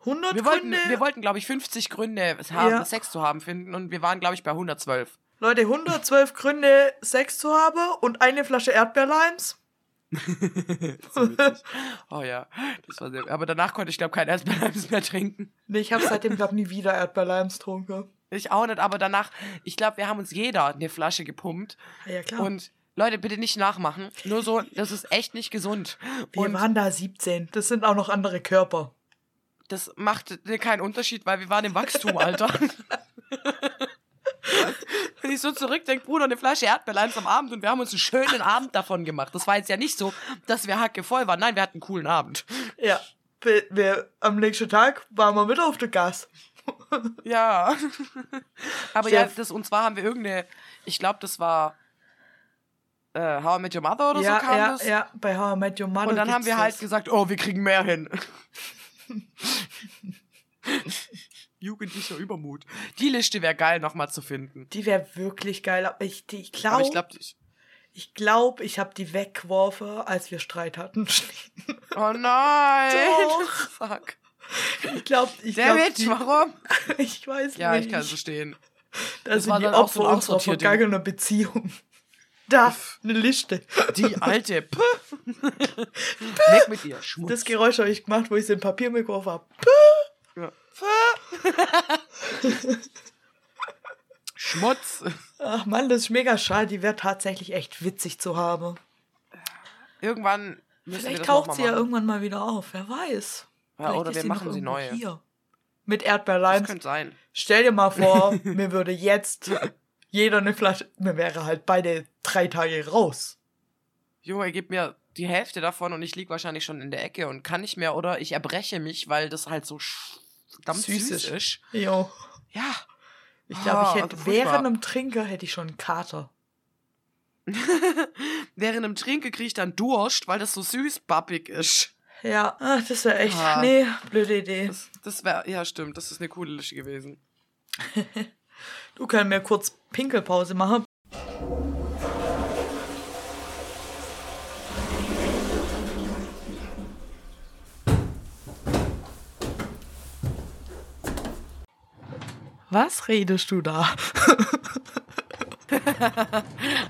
100 Wir wollten, Gründe? wir wollten glaube ich, 50 Gründe, es haben, Ja. Sex zu haben finden und wir waren, glaube ich, bei 112. Leute, 112 Gründe, Sex zu haben und eine Flasche Erdbeerlimes. *laughs* *laughs* Oh ja, das war sehr, aber danach konnte ich, glaube kein Erdbeerlimes mehr trinken. Nee, ich habe seitdem, glaube nie wieder Erdbeerlimes getrunken. Ich auch nicht, aber danach, ich glaube, wir haben uns jeder eine Flasche gepumpt. Ja, ja klar. Und Leute, bitte nicht nachmachen. Nur so, das ist echt nicht gesund. wir und waren da 17. Das sind auch noch andere Körper. das macht keinen Unterschied, weil wir waren im Wachstum, Alter. *laughs* Wenn ich so zurückdenke, Bruder, eine Flasche Erdbeerleins am Abend und wir haben uns einen schönen Abend davon gemacht. Das war jetzt ja nicht so, dass wir hacke voll waren. Nein, wir hatten einen coolen Abend. Ja. Wir, wir, am nächsten Tag waren wir wieder auf der Gas. Ja. *laughs* Aber ja, Chef. das, und zwar haben wir irgendeine, ich glaube, das war äh, How I Met Your Mother oder ja, so kam ja, das. ja, bei How I Met Your Mother. Und dann haben wir halt das. gesagt, oh, wir kriegen mehr hin. *laughs* Jugendlicher Übermut. Die Liste wäre geil, nochmal zu finden. Die wäre wirklich geil. Aber ich, die, ich glaube, ich glaube, ich, ich, glaub, ich habe die weggeworfen, als wir Streit hatten. *laughs* oh nein. Doch. *laughs* Fuck. Ich glaube, ich glaub, die, warum? ich weiß Ja, nicht. ich kann es verstehen. Das das sind war die dann auch Opfer so unserer vergangenen Beziehung. Da, eine Liste. Die alte. *laughs* Puh. Weg mit ihr. Schmutz. Das Geräusch habe ich gemacht, wo ich es in Papier mitgeworfen habe. Ja. *laughs* Schmutz. Ach Mann, das ist mega schade. Die wäre tatsächlich echt witzig zu haben. Irgendwann Vielleicht das taucht sie ja irgendwann mal wieder auf. Wer weiß. Ja, Vielleicht oder wir sie machen sie irgendwo neu. Hier. Mit Das Erdbeerleins. könnte sein. Stell dir mal *laughs* vor, mir würde jetzt jeder eine Flasche. Mir wäre halt beide drei Tage raus. Junge, gib mir die Hälfte davon und ich lieg wahrscheinlich schon in der Ecke und kann nicht mehr oder ich erbreche mich, weil das halt so verdammt Süß süß, ist. Jo. Ja. Ich glaube, Ah, ich hätte also furchtbar. während dem Trinker hätte ich schon einen Kater. *laughs* Während dem Trinken krieg ich dann Durst, weil das so süß bappig ist. Ja, ah, das wäre echt. Ah. Nee, blöde Idee. Das, das wäre, ja stimmt, das ist eine coole Lische gewesen. *laughs* Du kannst mir kurz Pinkelpause machen. Was redest du da? *laughs*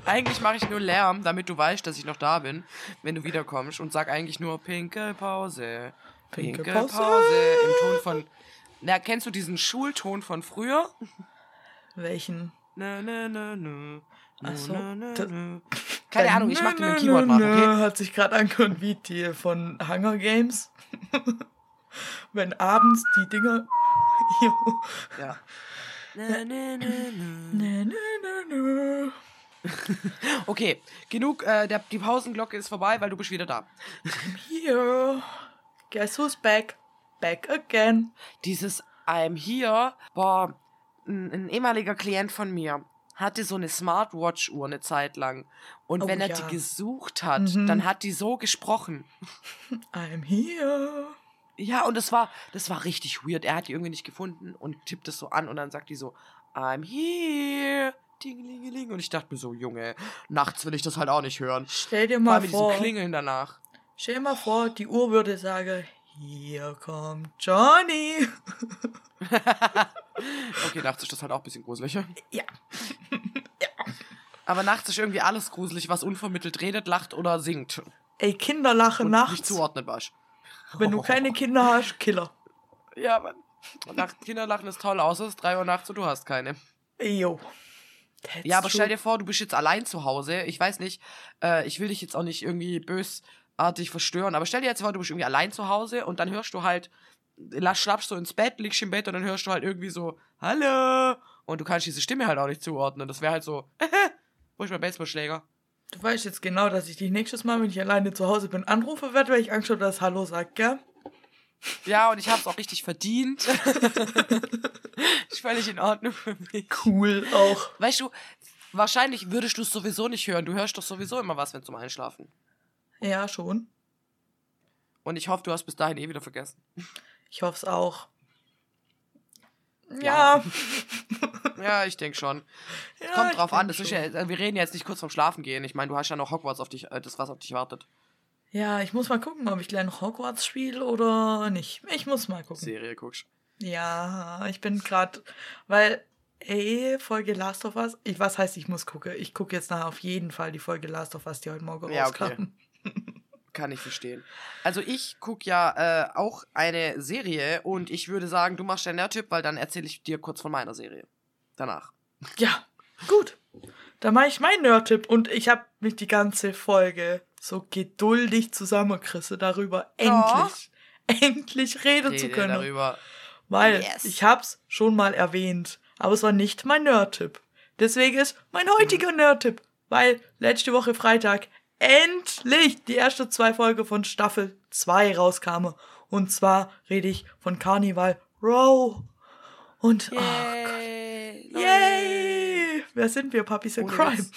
Eigentlich mache ich nur Lärm, damit du weißt, dass ich noch da bin, wenn du wiederkommst und sag eigentlich nur Pinkelpause. Pinkelpause. Pinkelpause im Ton von. Na, kennst du diesen Schulton von früher? Welchen? Na, na, na, na. Ach so, Na, na, da- na. Keine Ahnung, ich mach den mit dem Keyboard nach, okay? Hat sich gerade angehört wie die von Hunger Games. *laughs* Wenn abends die Dinger. *laughs* Jo. Ja. Na, na, na, na. Nö, nö, nö. Okay, genug, äh, der, die Pausenglocke ist vorbei, weil du bist wieder da. Here. Guess who's back? Back again. Dieses I'm here, boah, ein, ein ehemaliger Klient von mir hatte so eine Smartwatch-Uhr eine Zeit lang. Und Oh, wenn er ja. die gesucht hat, Mhm. dann hat die so gesprochen. *laughs* I'm here. Ja, und das war, das war richtig weird. Er hat die irgendwie nicht gefunden und tippt es so an und dann sagt die so, I'm here. Dingelingeling. Und ich dachte mir so, Junge, nachts will ich das halt auch nicht hören. Stell dir mal vor. Klingeln danach. Stell dir mal vor, die Uhr würde sagen, hier kommt Johnny. *laughs* Okay, nachts ist das halt auch ein bisschen gruselig. *laughs* *laughs* Ja. Aber nachts ist irgendwie alles gruselig, was unvermittelt redet, lacht oder singt. Ey, Kinder lachen Und nicht nachts. zuordnetbar ist. Wenn du keine Kinder hast, Killer. Ja, Mann. Und nach Kinderlachen ist toll, außer es ist 3 Uhr nachts und du hast keine. Jo. Ja, aber stell dir vor, du bist jetzt allein zu Hause. Ich weiß nicht, äh, ich will dich jetzt auch nicht irgendwie bösartig verstören, aber stell dir jetzt vor, du bist irgendwie allein zu Hause und dann hörst du halt, la- schlappst du ins Bett, liegst im Bett und dann hörst du halt irgendwie so, Hallo! Und du kannst diese Stimme halt auch nicht zuordnen. Das wäre halt so, wo ist mein Baseballschläger? Du weißt jetzt genau, dass ich dich nächstes Mal, wenn ich alleine zu Hause bin, anrufe werde, weil ich Angst habe, dass Hallo sagt, gell? Ja, und ich habe es auch richtig verdient. *laughs* ist völlig in Ordnung für mich. Cool auch. Weißt du, wahrscheinlich würdest du es sowieso nicht hören. Du hörst doch sowieso immer was, wenn zum Einschlafen. Ja, schon. Und ich hoffe, du hast bis dahin eh wieder vergessen. Ich hoffe es auch. Ja. Ja, *laughs* ich denke schon. ja Kommt drauf an. Das ist ja, wir reden jetzt nicht kurz vorm Schlafen gehen. Ich meine, du hast ja noch Hogwarts auf dich, äh, das was auf dich wartet. Ja, ich muss mal gucken, ob ich gleich noch Hogwarts spiele oder nicht. Ich muss mal gucken. Serie guckst. Ja, ich bin gerade, weil, ey, Folge Last of Us, ich, was heißt, ich muss gucken? Ich gucke jetzt nachher auf jeden Fall die Folge Last of Us, die heute Morgen Ja, rauskam. okay. Kann ich verstehen. Also ich gucke ja äh, auch eine Serie und ich würde sagen, du machst deinen Nerd-Tipp, weil dann erzähle ich dir kurz von meiner Serie. Danach. Ja, gut. Dann mache ich meinen Nerd-Tipp und ich habe mich die ganze Folge so geduldig zusammengerissen darüber, endlich, endlich reden zu Rede können. darüber. Weil Yes. ich hab's schon mal erwähnt, aber es war nicht mein Nerd-Tipp. Deswegen ist mein heutiger Nerd-Tipp, weil letzte Woche Freitag endlich die ersten zwei Folgen von Staffel 2 rauskamen. Und zwar rede ich von Carnival Row. Und, oh Gott, Yay! yay! Wer sind wir, Puppies in Crime? *laughs*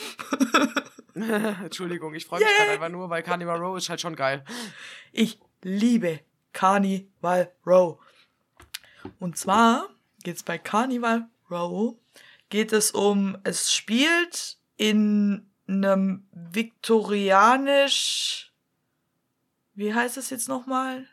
*laughs* Entschuldigung, ich freue mich Yay! gerade einfach nur, weil Carnival Row ist halt schon geil. Ich liebe Carnival Row. Und zwar geht es bei Carnival Row, geht es um, es spielt in einem viktorianisch, wie heißt es jetzt nochmal?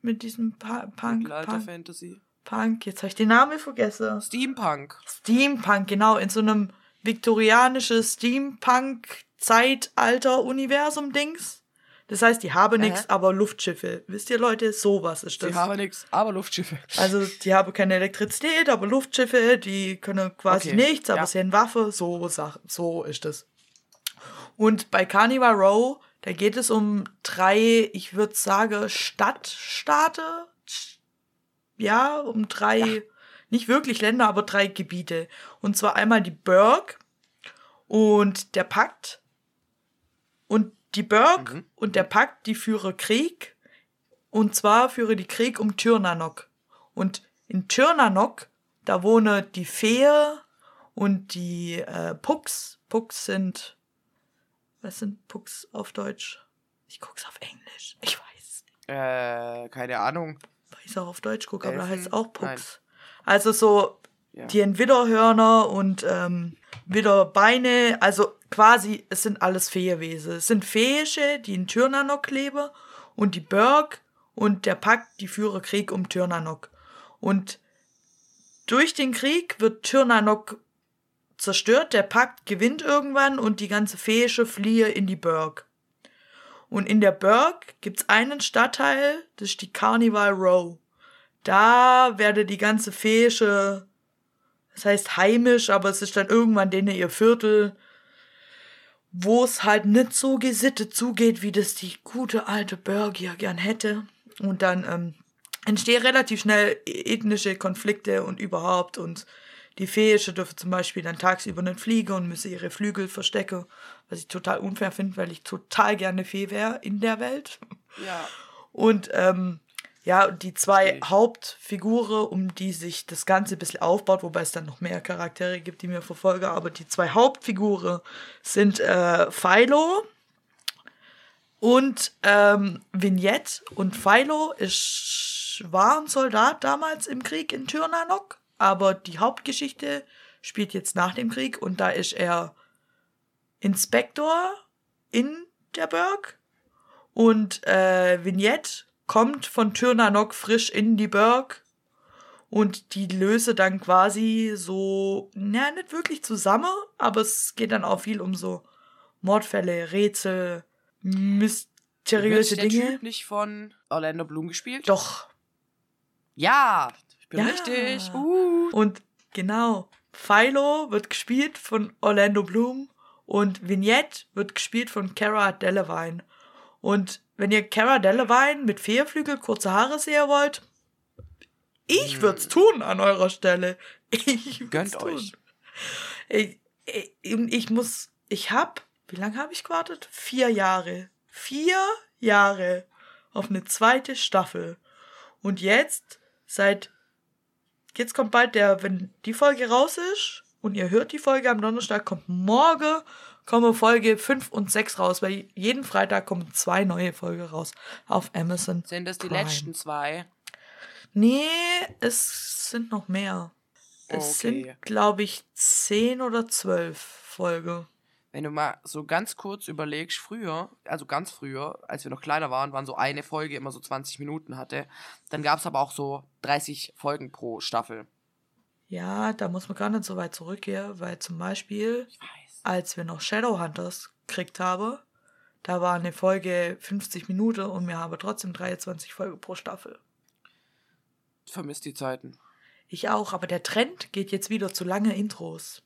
Mit diesem pa Punk, Mittelalter Punk, Fantasy. Punk, jetzt habe ich den Namen vergessen. Steampunk. Steampunk, genau, in so einem viktorianisches Steampunk-Zeitalter-Universum-Dings. Das heißt, die haben nichts, aber Luftschiffe. Wisst ihr, Leute, sowas ist das. Die haben nichts, aber Luftschiffe. Also, die haben keine Elektrizität, aber Luftschiffe, die können quasi Okay, nichts, aber ja. sie haben Waffe, so so ist es. Und bei Carnival Row, da geht es um drei, ich würde sagen, Stadtstaate. Ja, um drei, nicht wirklich Länder, aber drei Gebiete. Und zwar einmal die Burg und der Pakt. Und die Burg Mhm. und der Pakt, die führen Krieg. Und zwar führe die Krieg um Tyrnanok. Und in Tyrnanok, da wohnen die Fee und die äh, Pucks. Pucks sind. Was sind Pucks auf Deutsch? Ich guck's auf Englisch. Ich weiß. Äh, keine Ahnung. Weil ich auch auf Deutsch gucke, aber da heißt es auch Nein. Pucks. Also so, Ja. die Widderhörner und ähm, Widderbeine. Also quasi, es sind alles Feewesen. Es sind Feische, die in Tyrnanok leben. Und die Burg und der Pakt, die führen Krieg um Tyrnanok. Und durch den Krieg wird Tyrnanok zerstört, der Pakt gewinnt irgendwann und die ganze Feische fliehe in die Burg. Und in der Burg gibt's einen Stadtteil, das ist die Carnival Row. Da werde die ganze Feische, das heißt heimisch, aber es ist dann irgendwann denen ihr Viertel, wo es halt nicht so gesittet zugeht, wie das die gute alte Burg ja gern hätte. Und dann ähm, entstehen relativ schnell ethnische Konflikte und überhaupt und die Feische dürfen zum Beispiel dann tagsüber nicht fliegen und müssen ihre Flügel verstecken, was ich total unfair finde, weil ich total gerne Fee wäre in der Welt. Ja. Und ähm, ja, die zwei ich. Hauptfiguren, um die sich das Ganze ein bisschen aufbaut, wobei es dann noch mehr Charaktere gibt, die mir verfolge, aber die zwei Hauptfiguren sind äh, Philo und ähm, Vignette. Und Philo ist, war ein Soldat damals im Krieg in Tyrnanok, aber die Hauptgeschichte spielt jetzt nach dem Krieg und da ist er Inspektor in der Burg und äh, Vignette kommt von Tyrnanok frisch in die Burg und die löse dann quasi so, na, nicht wirklich zusammen, aber es geht dann auch viel um so Mordfälle, Rätsel, mysteriöse Wird der Dinge. Typ nicht von Orlando Bloom gespielt? Doch. Ja, bin Ja. richtig. Uh. Und genau, Philo wird gespielt von Orlando Bloom und Vignette wird gespielt von Cara Delevingne. Und wenn ihr Cara Delevingne mit Federflügel, kurze Haare sehen wollt, ich würd's tun an eurer Stelle. *laughs* Ich Gönnt tun. euch. Ich, ich, ich muss, ich hab, wie lange habe ich gewartet? Vier Jahre. Vier Jahre auf eine zweite Staffel. Und jetzt, seit, jetzt kommt bald der, wenn die Folge raus ist und ihr hört die Folge am Donnerstag, kommt morgen, kommen Folge 5 und 6 raus, weil jeden Freitag kommen zwei neue Folgen raus auf Amazon. Sind das die Prime. letzten zwei? Nee, es sind noch mehr. Es Okay. sind, glaube ich, 10 oder 12 Folgen. Wenn du mal so ganz kurz überlegst, früher, also ganz früher, als wir noch kleiner waren, waren so eine Folge immer so 20 Minuten hatte. Dann gab es aber auch so 30 Folgen pro Staffel. Ja, da muss man gar nicht so weit zurückgehen, weil zum Beispiel, als wir noch Shadowhunters gekriegt haben, da war eine Folge 50 Minuten und wir haben trotzdem 23 Folgen pro Staffel. Vermisst die Zeiten. Ich auch, aber der Trend geht jetzt wieder zu lange Intros.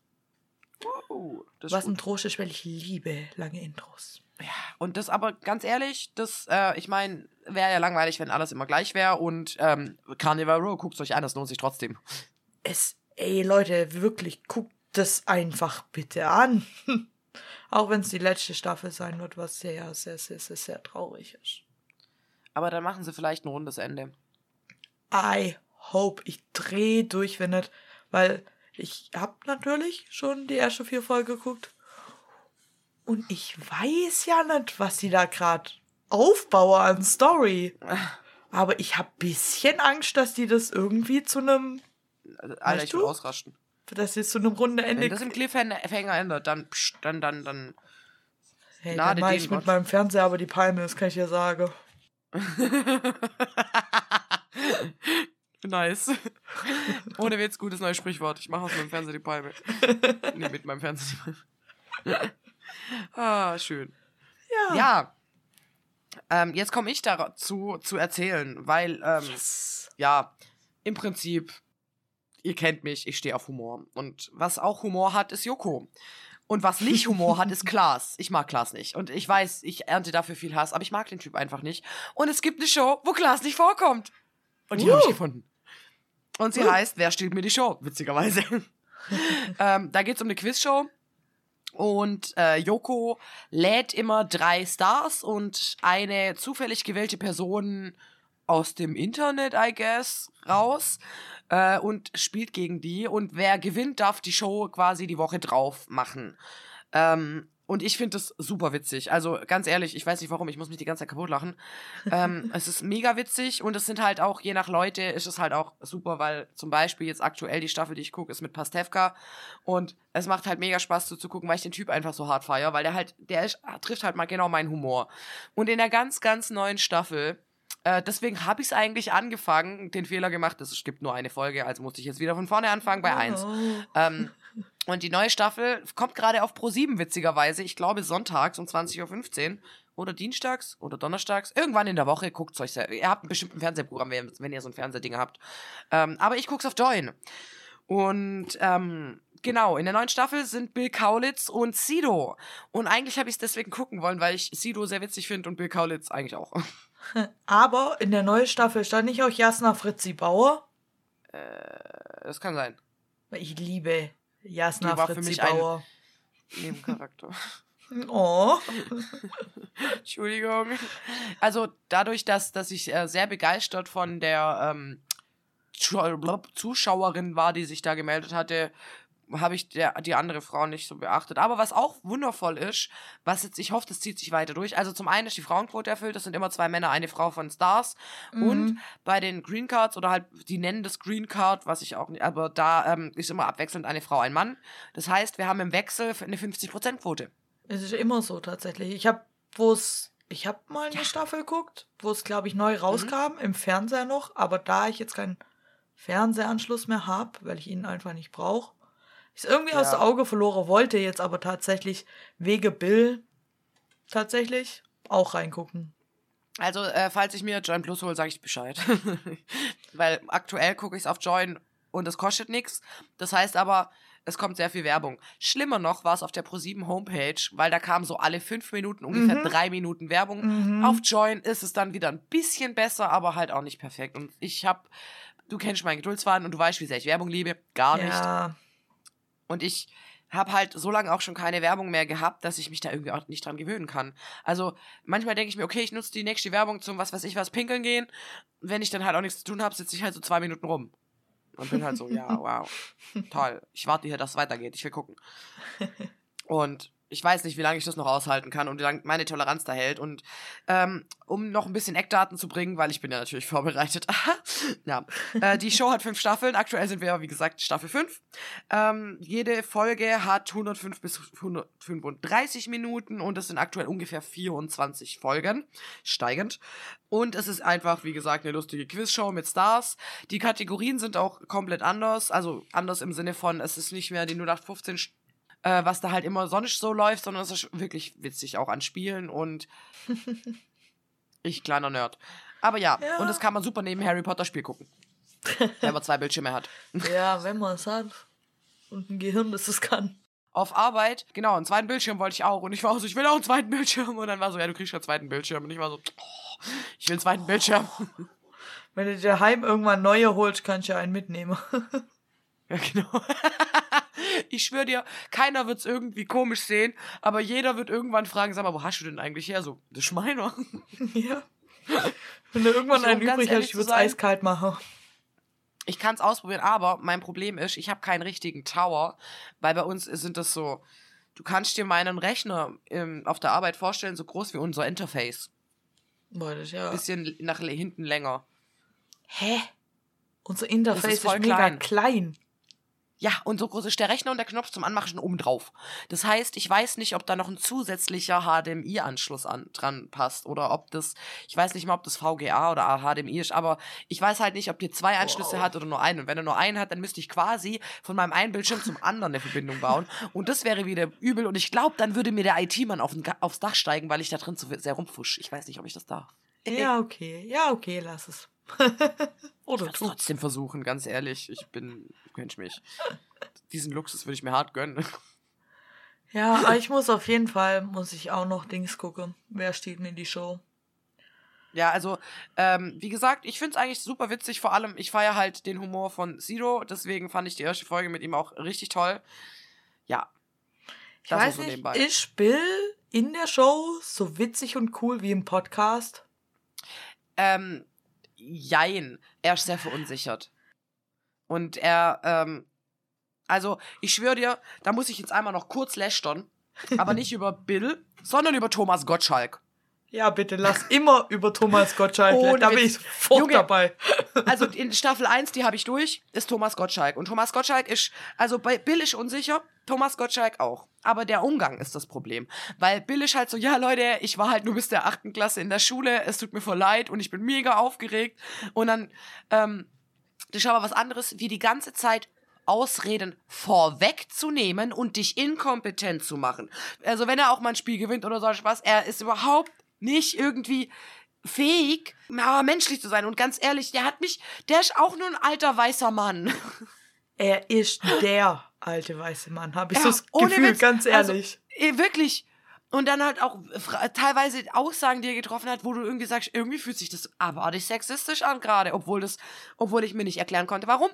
Oh, das Was ein. Trost ist, weil ich liebe lange Intros. Und das aber ganz ehrlich, das, äh, ich meine, wäre ja langweilig, wenn alles immer gleich wäre. Und ähm, Carnival Row, guckt euch an, das lohnt sich trotzdem. Es, ey Leute, wirklich, guckt das einfach bitte an. *laughs* Auch wenn es die letzte Staffel sein wird, was sehr, sehr, sehr, sehr, sehr traurig ist. Aber dann machen sie vielleicht ein rundes Ende. I hope. Ich drehe durch, wenn nicht. Weil ich habe natürlich schon die erste vier Folgen geguckt. Und ich weiß ja nicht, was sie da gerade aufbauen an Story. Aber ich habe bisschen Angst, dass die das irgendwie zu einem, Also, Alter, ich will ausrasten. dass sie zu einem runden Ende. Wenn das im Cliffhanger ändert, dann, psch, dann, dann, dann. hey, Gnade dann mach ich mit Gott. meinem Fernseher aber die Palme, das kann ich ja sagen. *laughs* nice. *laughs* Ohne Witz, gutes neues Sprichwort. Ich mache aus meinem Fernseher die Palme. *laughs* nee, mit meinem Fernseher die Palme. *laughs* ah, schön. Ja. Ja. Ähm, jetzt komme ich dazu zu erzählen, weil, ähm, Yes. ja, im Prinzip, ihr kennt mich, ich stehe auf Humor. Und was auch Humor hat, ist Joko. Und was nicht Humor hat, ist Klaas. Ich mag Klaas nicht. Und ich weiß, ich ernte dafür viel Hass, aber ich mag den Typ einfach nicht. Und es gibt eine Show, wo Klaas nicht vorkommt. Und die habe ich Uh. gefunden. Und sie heißt Wer stiehlt mir die Show? Witzigerweise. *laughs* ähm, da geht es um eine Quizshow. Und äh, Joko lädt immer drei Stars und eine zufällig gewählte Person aus dem Internet, I guess, raus äh, und spielt gegen die. Und wer gewinnt, darf die Show quasi die Woche drauf machen. Ähm, und ich finde das super witzig. Also ganz ehrlich, ich weiß nicht warum, ich muss mich die ganze Zeit kaputt lachen. ähm, *laughs* es ist mega witzig und es sind halt auch, je nach Leute, ist es halt auch super, weil zum Beispiel jetzt aktuell die Staffel, die ich gucke, ist mit Pastewka und es macht halt mega Spaß so zu gucken, weil ich den Typ einfach so hart feiere, weil der halt, der ist, trifft halt mal genau meinen Humor. Und in der ganz, ganz neuen Staffel, äh, deswegen habe ich es eigentlich angefangen, den Fehler gemacht, es gibt nur eine Folge, also musste ich jetzt wieder von vorne anfangen bei eins. Oh. Ähm, und die neue Staffel kommt gerade auf Pro7 witzigerweise. Ich glaube sonntags um 20.15 Uhr. Oder dienstags oder donnerstags. Irgendwann in der Woche guckt euch selber. Ihr habt bestimmt ein Fernsehprogramm, wenn, ihr so ein Fernsehding habt. Ähm, aber ich guck's auf Join. Und ähm, genau, in der neuen Staffel sind Bill Kaulitz und Sido. Und eigentlich habe ich es deswegen gucken wollen, weil ich Sido sehr witzig finde und Bill Kaulitz eigentlich auch. *laughs* Aber in der neuen Staffel stand nicht auch Jasna Fritzi Bauer? Das kann sein. Ich liebe Jasna Die war für Fritzi mich ein- Bauer. Nebencharakter. *laughs* Oh. *laughs* Entschuldigung. Also dadurch, dass, dass ich äh, sehr begeistert von der ähm, Zuschauerin war, die sich da gemeldet hatte, habe ich der, die andere Frau nicht so beachtet. Aber was auch wundervoll ist, was jetzt, ich hoffe, das zieht sich weiter durch. Also zum einen ist die Frauenquote erfüllt, das sind immer zwei Männer, eine Frau von Stars. Und bei den Green Cards oder halt, die nennen das Green Card, was ich auch nicht, aber da ähm, ist immer abwechselnd eine Frau, ein Mann. Das heißt, wir haben im Wechsel eine 50%-Quote. Es ist immer so tatsächlich. Ich habe, wo es, ich habe mal eine Staffel geguckt, wo es, glaube ich, neu rauskam, im Fernseher noch. Aber da ich jetzt keinen Fernsehanschluss mehr habe, weil ich ihn einfach nicht brauche, ich es irgendwie aus Ja. dem Auge verloren, wollte jetzt aber tatsächlich wege Bill tatsächlich auch reingucken. Also, äh, falls ich mir Join Plus hole, sage ich Bescheid. *laughs* Weil aktuell gucke ich es auf Join und es kostet nichts. Das heißt aber, es kommt sehr viel Werbung. Schlimmer noch war es auf der Pro7 Homepage, weil da kam so alle fünf Minuten ungefähr Mhm. drei Minuten Werbung. Mhm. Auf Join ist es dann wieder ein bisschen besser, aber halt auch nicht perfekt. Und ich habe, du kennst meinen Geduldsfaden und du weißt, wie sehr ich Werbung liebe. Gar nicht. Und ich habe halt so lange auch schon keine Werbung mehr gehabt, dass ich mich da irgendwie auch nicht dran gewöhnen kann. Also manchmal denke ich mir, okay, ich nutze die nächste Werbung zum was weiß ich was pinkeln gehen. Wenn ich dann halt auch nichts zu tun habe, sitze ich halt so zwei Minuten rum. Und bin halt so, ja, *laughs* wow, toll. Ich warte hier, dass es weitergeht. Ich will gucken. *laughs* Und ich weiß nicht, wie lange ich das noch aushalten kann und wie lange meine Toleranz da hält. Und ähm, um noch ein bisschen Eckdaten zu bringen, weil ich bin ja natürlich *laughs* vorbereitet. *laughs* ja, äh, die Show hat fünf Staffeln. Aktuell sind wir, wie gesagt, Staffel 5. Ähm, jede Folge hat 105 bis 135 Minuten und es sind aktuell ungefähr 24 Folgen, steigend. Und es ist einfach, wie gesagt, eine lustige Quizshow mit Stars. Die Kategorien sind auch komplett anders. Also anders im Sinne von, es ist nicht mehr die 0815 äh, was da halt immer sonst so läuft, sondern es ist wirklich witzig auch an Spielen und *laughs* ich kleiner Nerd. Aber ja, ja. und das kann man super neben Harry Potter Spiel gucken. *laughs* wenn man zwei Bildschirme hat. Ja, *laughs* wenn man es hat. Und ein Gehirn, das es kann. Auf Arbeit, genau, einen zweiten Bildschirm wollte ich auch. Und ich war so, ich will auch einen zweiten Bildschirm. Und dann war so, ja, du kriegst einen zweiten Bildschirm. Und ich war so, oh, ich will einen zweiten Bildschirm. Wenn du dir heim irgendwann neue holst, kannst du ja einen mitnehmen. Ja, *laughs* genau. Ich schwöre dir, keiner wird es irgendwie komisch sehen, aber jeder wird irgendwann fragen, sag mal, wo hast du denn eigentlich her? So, das ist meiner. *laughs* Ja. Wenn du irgendwann so, einen übrig hast, ich würde es eiskalt machen. Ich kann es ausprobieren, aber mein Problem ist, ich habe keinen richtigen Tower, weil bei uns sind das so, du kannst dir meinen Rechner ähm, auf der Arbeit vorstellen, so groß wie unser Interface. Boah, das ja. Bisschen nach hinten länger. Hä? Unser Interface ist, ist, mega klein. Ja, und so groß ist der Rechner und der Knopf zum Anmachen oben drauf. Das heißt, ich weiß nicht, ob da noch ein zusätzlicher HDMI-Anschluss an, dran passt oder ob das, ich weiß nicht mal, ob das VGA oder HDMI ist, aber ich weiß halt nicht, ob die zwei Anschlüsse wow. hat oder nur einen. Und wenn er nur einen hat, dann müsste ich quasi von meinem einen Bildschirm zum anderen eine Verbindung bauen. Und das wäre wieder übel. Und ich glaube, dann würde mir der IT-Mann auf aufs Dach steigen, weil ich da drin zu sehr rumfusch. Ich weiß nicht, ob ich das darf. Ja, okay. Ja, okay, lass es. *laughs* Oder ich trotzdem versuchen, ganz ehrlich. Ich bin, könnte mich. Diesen Luxus würde ich mir hart gönnen. Ja, aber ich muss auf jeden Fall, muss ich auch noch Dings gucken. Wer steht mir in die Show? Ja, also, ähm, wie gesagt, ich finde es eigentlich super witzig. Vor allem, ich feiere halt den Humor von Zero. Deswegen fand ich die erste Folge mit ihm auch richtig toll. Ja. Ich weiß so nicht, ist Bill in der Show so witzig und cool wie im Podcast? Ähm, jein. Er ist sehr verunsichert. Und er, ähm, also, ich schwöre dir, da muss ich jetzt einmal noch kurz lästern. Aber nicht *laughs* über Bill, sondern über Thomas Gottschalk. Ja, bitte lass immer über Thomas Gottschalk. Oh, da bin ich sofort Junge, dabei. *laughs* Also in Staffel 1, die habe ich durch, ist Thomas Gottschalk. Und Thomas Gottschalk ist, also bei Bill ist unsicher, Thomas Gottschalk auch. Aber der Umgang ist das Problem. Weil Bill ist halt so, ja Leute, ich war halt nur bis der achten Klasse in der Schule, es tut mir voll leid und ich bin mega aufgeregt. Und dann, ähm, das ist aber was anderes, wie die ganze Zeit Ausreden vorwegzunehmen und dich inkompetent zu machen. Also wenn er auch mal ein Spiel gewinnt oder so was, er ist überhaupt nicht irgendwie fähig, menschlich zu sein. Und ganz ehrlich, der hat mich, der ist auch nur ein alter weißer Mann. *laughs* Er ist der alte weiße Mann, habe ich ja, so das Gefühl, Witz, ganz also, ehrlich. Also, wirklich. Und dann halt auch teilweise Aussagen, die er getroffen hat, wo du irgendwie sagst, irgendwie fühlt sich das abartig sexistisch an gerade, obwohl das, obwohl ich mir nicht erklären konnte, warum.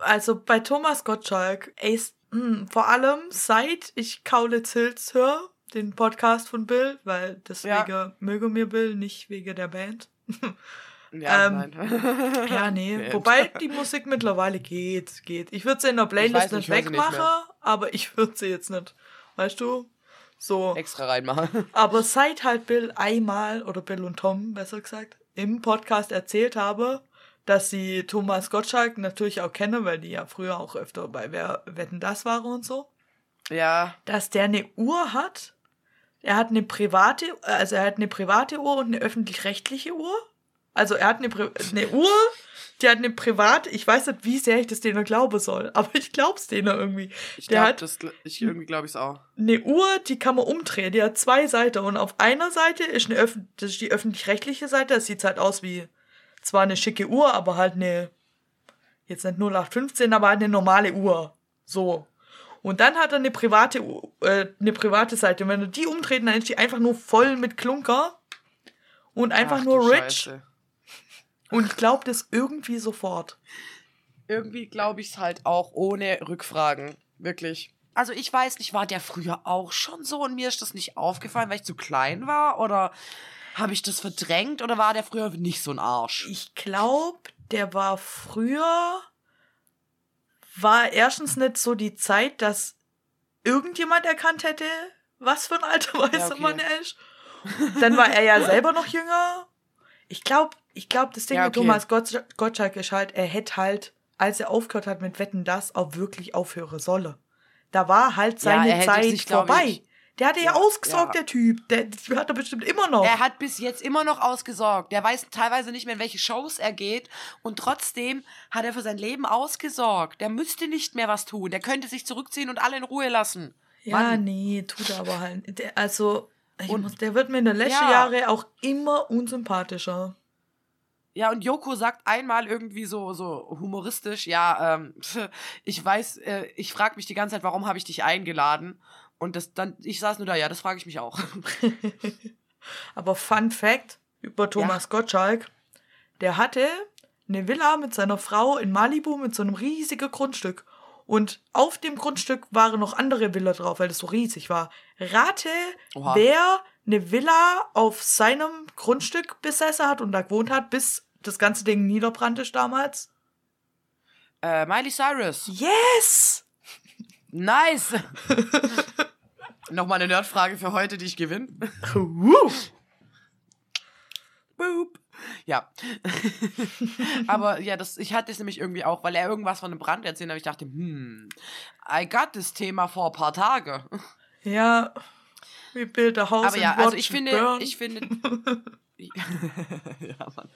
Also bei Thomas Gottschalk, ey, hm, vor allem seit ich Kaulitz Hills höre, den Podcast von Bill, weil deswegen ja. möge mir Bill, nicht wegen der Band. *laughs* Ja, ähm, nein. *laughs* ja, nee. Band. Wobei die Musik mittlerweile geht, geht. Ich würde sie in der Playlist nicht, nicht wegmachen, nicht aber ich würde sie jetzt nicht, weißt du, so. Extra reinmachen. *laughs* Aber seit halt Bill einmal, oder Bill und Tom, besser gesagt, im Podcast erzählt habe, dass sie Thomas Gottschalk natürlich auch kennen, weil die ja früher auch öfter bei Wer Wetten das waren und so. Ja. Dass der eine Uhr hat, er hat eine private, also er hat eine private Uhr und eine öffentlich-rechtliche Uhr. Also er hat eine, eine Uhr, die hat eine private, ich weiß nicht, wie sehr ich das denen glauben soll, *laughs* aber ich glaub's denen irgendwie. Ich glaube, das, ich, irgendwie glaube ich es auch. Eine Uhr, die kann man umdrehen, die hat zwei Seiten und auf einer Seite ist eine Öff das ist die öffentlich-rechtliche Seite, das sieht halt aus wie zwar eine schicke Uhr, aber halt eine, jetzt nicht 0815, aber halt eine normale Uhr. So. Und dann hat er eine private, äh, eine private Seite. Und wenn du die umtreten, dann ist die einfach nur voll mit Klunker und einfach Ach, nur rich. Scheiße. Und ich glaube das irgendwie sofort. Irgendwie glaube ich es halt auch ohne Rückfragen. Wirklich. Also ich weiß nicht, war der früher auch schon so und mir ist das nicht aufgefallen, weil ich zu klein war? Oder habe ich das verdrängt oder war der früher nicht so ein Arsch? Ich glaube, der war früher, war erstens nicht so die Zeit, dass irgendjemand erkannt hätte, was für ein alter weißer Ja, okay. Mann er ist. Dann war er ja selber noch jünger. Ich glaube, ich glaube, das Ding Ja, mit okay. Thomas Gott, Gottschalk ist halt, er hätte halt, als er aufgehört hat mit Wetten, das auch wirklich aufhören sollen. Da war halt Ja, seine hätte Zeit sich, vorbei. ich- der hatte ja, Ja, ausgesorgt, ja. der Typ. Der, der hat er bestimmt immer noch. Er hat bis jetzt immer noch ausgesorgt. Der weiß teilweise nicht mehr, in welche Shows er geht. Und trotzdem hat er für sein Leben ausgesorgt. Der müsste nicht mehr was tun. Der könnte sich zurückziehen und alle in Ruhe lassen. Ja, Mann. nee, tut er aber halt. Der, also, muss, der wird mir in den letzten Ja. Jahren auch immer unsympathischer. Ja, und Joko sagt einmal irgendwie so, so humoristisch, ja, ähm, *laughs* ich weiß, äh, ich frage mich die ganze Zeit, warum habe ich dich eingeladen? Und das dann, ich saß nur da, ja, das frage ich mich auch. *laughs* Aber Fun Fact über Thomas Gottschalk: Der hatte eine Villa mit seiner Frau in Malibu mit so einem riesigen Grundstück. Und auf dem Grundstück waren noch andere Villa drauf, weil das so riesig war. Rate, Oha. wer eine Villa auf seinem Grundstück besessen hat und da gewohnt hat, bis das ganze Ding niederbrannt ist damals? Äh, Miley Cyrus. Yes! Nice! *laughs* Nochmal eine Nerdfrage für heute, die ich gewinne. Boop. Ja. *laughs* Aber ja, das, ich hatte es nämlich irgendwie auch, weil er irgendwas von einem Brand erzählt hat. Ich dachte, hm, I got das Thema vor ein paar Tage. Ja, we built a house Aber ja, also ich finde, burn. ich finde. *laughs* *laughs* ja, Mann.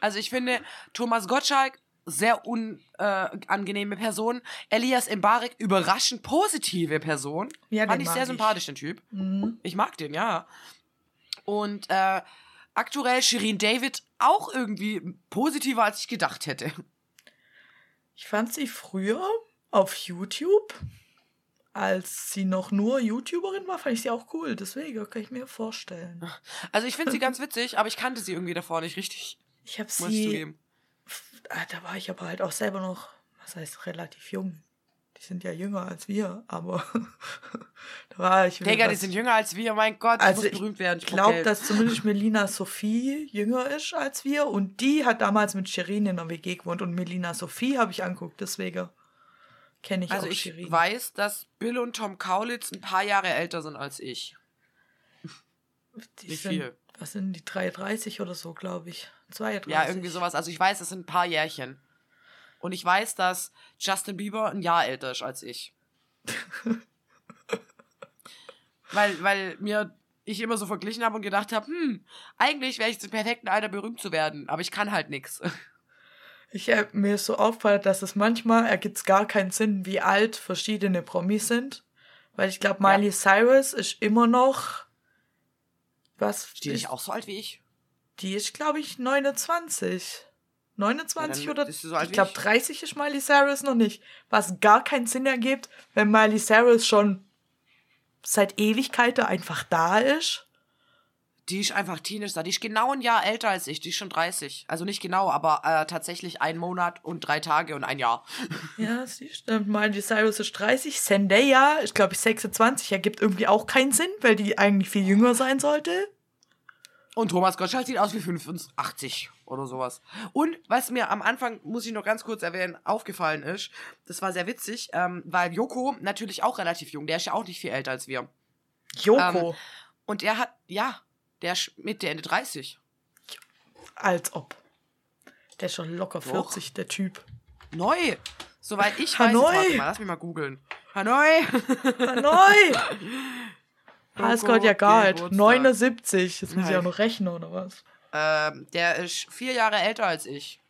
Also ich finde, Thomas Gottschalk, sehr unangenehme Person. Elias Mbarek, überraschend positive Person. Ja, Fand ich sehr ich. sympathisch, den Typ. Mhm. Ich mag den, ja. Und äh, aktuell Shirin David auch irgendwie positiver, als ich gedacht hätte. Ich fand sie früher auf YouTube, als sie noch nur YouTuberin war, fand ich sie auch cool. Deswegen kann ich mir vorstellen. Also ich finde sie *laughs* ganz witzig, aber ich kannte sie irgendwie davor nicht richtig. Ich habe sie. Ah, Da war ich aber halt auch selber noch, was heißt relativ jung. Die sind ja jünger als wir, aber *laughs* da war ich. Digga, die sind jünger als wir, mein Gott, Also ich muss berühmt werden. Ich glaube, dass zumindest Melina Sophie jünger ist als wir und die hat damals mit Shirin in der WG gewohnt und Melina Sophie habe ich anguckt, deswegen kenne ich Also auch ich Shirin. weiß, dass Bill und Tom Kaulitz ein paar Jahre älter sind als ich. die nicht sind, viel. Was sind die 33 oder so, glaube ich. 32. Ja, irgendwie sowas. Also ich weiß, es sind ein paar Jährchen. Und ich weiß, dass Justin Bieber ein Jahr älter ist als ich. *laughs* weil, weil mir ich immer so verglichen habe und gedacht habe, hm, eigentlich wäre ich zum perfekten Alter berühmt zu werden, aber ich kann halt nix. Ich hab mir ist so aufgefallen, dass es manchmal ergibt gar keinen Sinn, wie alt verschiedene Promis sind. Weil ich glaube, Miley Cyrus ist immer noch. Was? Ist die nicht auch so alt wie ich? Die ist, glaube ich, 29. 29 Ja, oder ist so ich glaube ich. 30 ist Miley Cyrus noch nicht. Was gar keinen Sinn ergibt, wenn Miley Cyrus schon seit Ewigkeiten einfach da ist. Die ist einfach Teenager. Die ist genau ein Jahr älter als ich. Die ist schon 30. Also nicht genau, aber äh, tatsächlich ein Monat und drei Tage und ein Jahr. *laughs* Ja, sie stimmt. Miley Cyrus ist 30. Zendaya ist, glaube ich, 26. Ergibt irgendwie auch keinen Sinn, weil die eigentlich viel jünger sein sollte. Und Thomas Gottschalk sieht aus wie 85 oder sowas. Und was mir am Anfang, muss ich noch ganz kurz erwähnen, aufgefallen ist, das war sehr witzig, ähm, weil Joko natürlich auch relativ jung, der ist ja auch nicht viel älter als wir. Joko. Und er hat, ja, der ist Mitte, Ende 30. Als ob. Der ist schon locker Doch. 40, der Typ. Neu. Soweit ich weiß, Hanoi. jetzt, warte mal, lass mich mal googeln. Hanoi. Ah, es geht ja gar nicht. Geburtstag. 79. Jetzt muss ich auch noch rechnen, oder was? ähm, der ist vier Jahre älter als ich.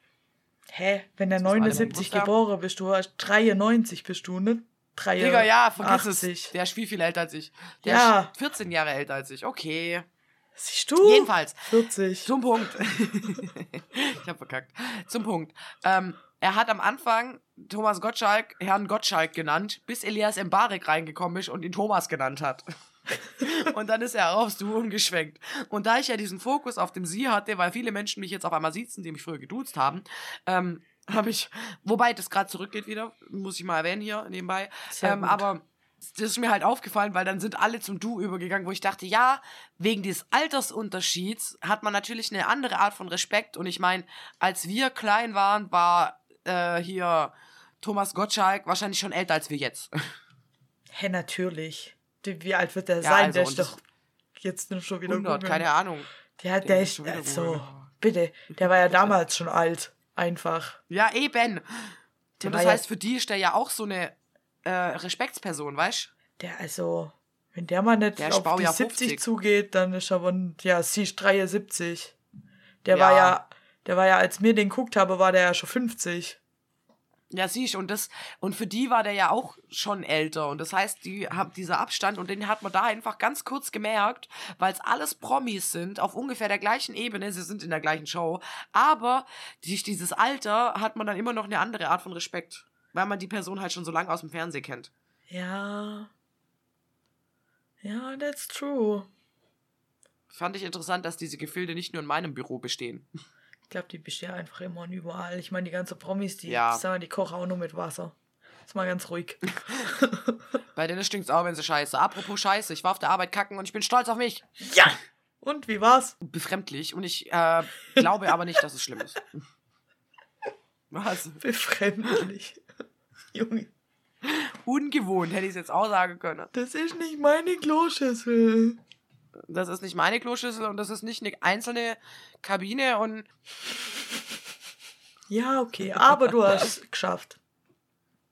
Hä? Wenn der war der 79 Geburtstag? geboren bist, du hast 93 bist du, ne? 83. Digga, ja, vergiss 80. es. Der ist viel, viel älter als ich. Der Ja. ist 14 Jahre älter als ich. Okay. Siehst du? Jedenfalls. 40. Zum Punkt. *laughs* ich hab verkackt. Zum Punkt. Ähm, er hat am Anfang Thomas Gottschalk Herrn Gottschalk genannt, bis Elias Mbarek reingekommen ist und ihn Thomas genannt hat. *laughs* und dann ist er aufs Du umgeschwenkt. Und da ich ja diesen Fokus auf dem Sie hatte, weil viele Menschen mich jetzt auf einmal sitzen, die mich früher geduzt haben, ähm, habe ich, wobei das gerade zurückgeht wieder, muss ich mal erwähnen hier nebenbei. Sehr Ähm, gut. aber das ist mir halt aufgefallen, weil dann sind alle zum Du übergegangen, wo ich dachte, ja, wegen des Altersunterschieds hat man natürlich eine andere Art von Respekt. Und ich meine, als wir klein waren, war äh, hier Thomas Gottschalk wahrscheinlich schon älter als wir jetzt. Hä, natürlich. Die- Wie alt wird der Ja, sein? also, der ist doch jetzt schon wieder 100, googeln. keine Ahnung. Der, Der der ist ist, schon wieder also, googeln. bitte, der war ja *laughs* damals schon alt. Einfach. Ja, eben. Und das heißt, für die ist der ja auch so eine äh, Respektsperson, weißt Der, also, wenn der mal nicht Der auf die Baujahr 70 50. zugeht, dann ist er von, ja, sie ist 73. Der Ja. war ja, der war ja, als mir den geguckt habe, war der ja schon 50. Ja, siehst und das und für die war der ja auch schon älter und das heißt, die haben dieser Abstand und den hat man da einfach ganz kurz gemerkt, weil es alles Promis sind auf ungefähr der gleichen Ebene, sie sind in der gleichen Show, aber durch dieses Alter hat man dann immer noch eine andere Art von Respekt, weil man die Person halt schon so lange aus dem Fernsehen kennt. Ja. Ja, that's true. Fand ich interessant, dass diese Gefilde nicht nur in meinem Büro bestehen. Ich glaube, die bestehen einfach immer und überall. Ich meine, die ganzen Promis, die, Ja. ich sag die kochen auch nur mit Wasser. Ist mal ganz ruhig. *laughs* Bei denen stinkt's auch, wenn sie scheiße. Apropos Scheiße, ich war auf der Arbeit kacken und ich bin stolz auf mich. Ja! Und wie war's? Befremdlich und ich äh, glaube aber nicht, dass es schlimm ist. *laughs* Was? Befremdlich. Junge, Ungewohnt, hätte ich es jetzt auch sagen können. das ist nicht meine Kloschüssel. Das ist nicht meine Kloschüssel und das ist nicht eine einzelne Kabine und Ja, okay, aber du hast es *laughs* geschafft.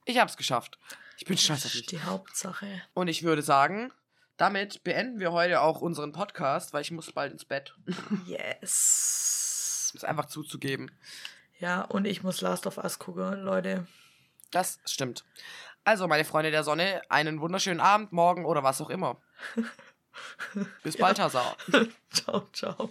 ich hab's geschafft. Ich bin stolz Das ist die Hauptsache. Und ich würde sagen, damit beenden wir heute auch unseren Podcast, weil ich muss bald ins Bett. Yes. Um es einfach zuzugeben. Ja, und ich muss Last of Us gucken, Leute. Das stimmt. Also, meine Freunde der Sonne, einen wunderschönen Abend, morgen oder was auch immer. *laughs* Bis bald, Hazard. *laughs* ciao, ciao.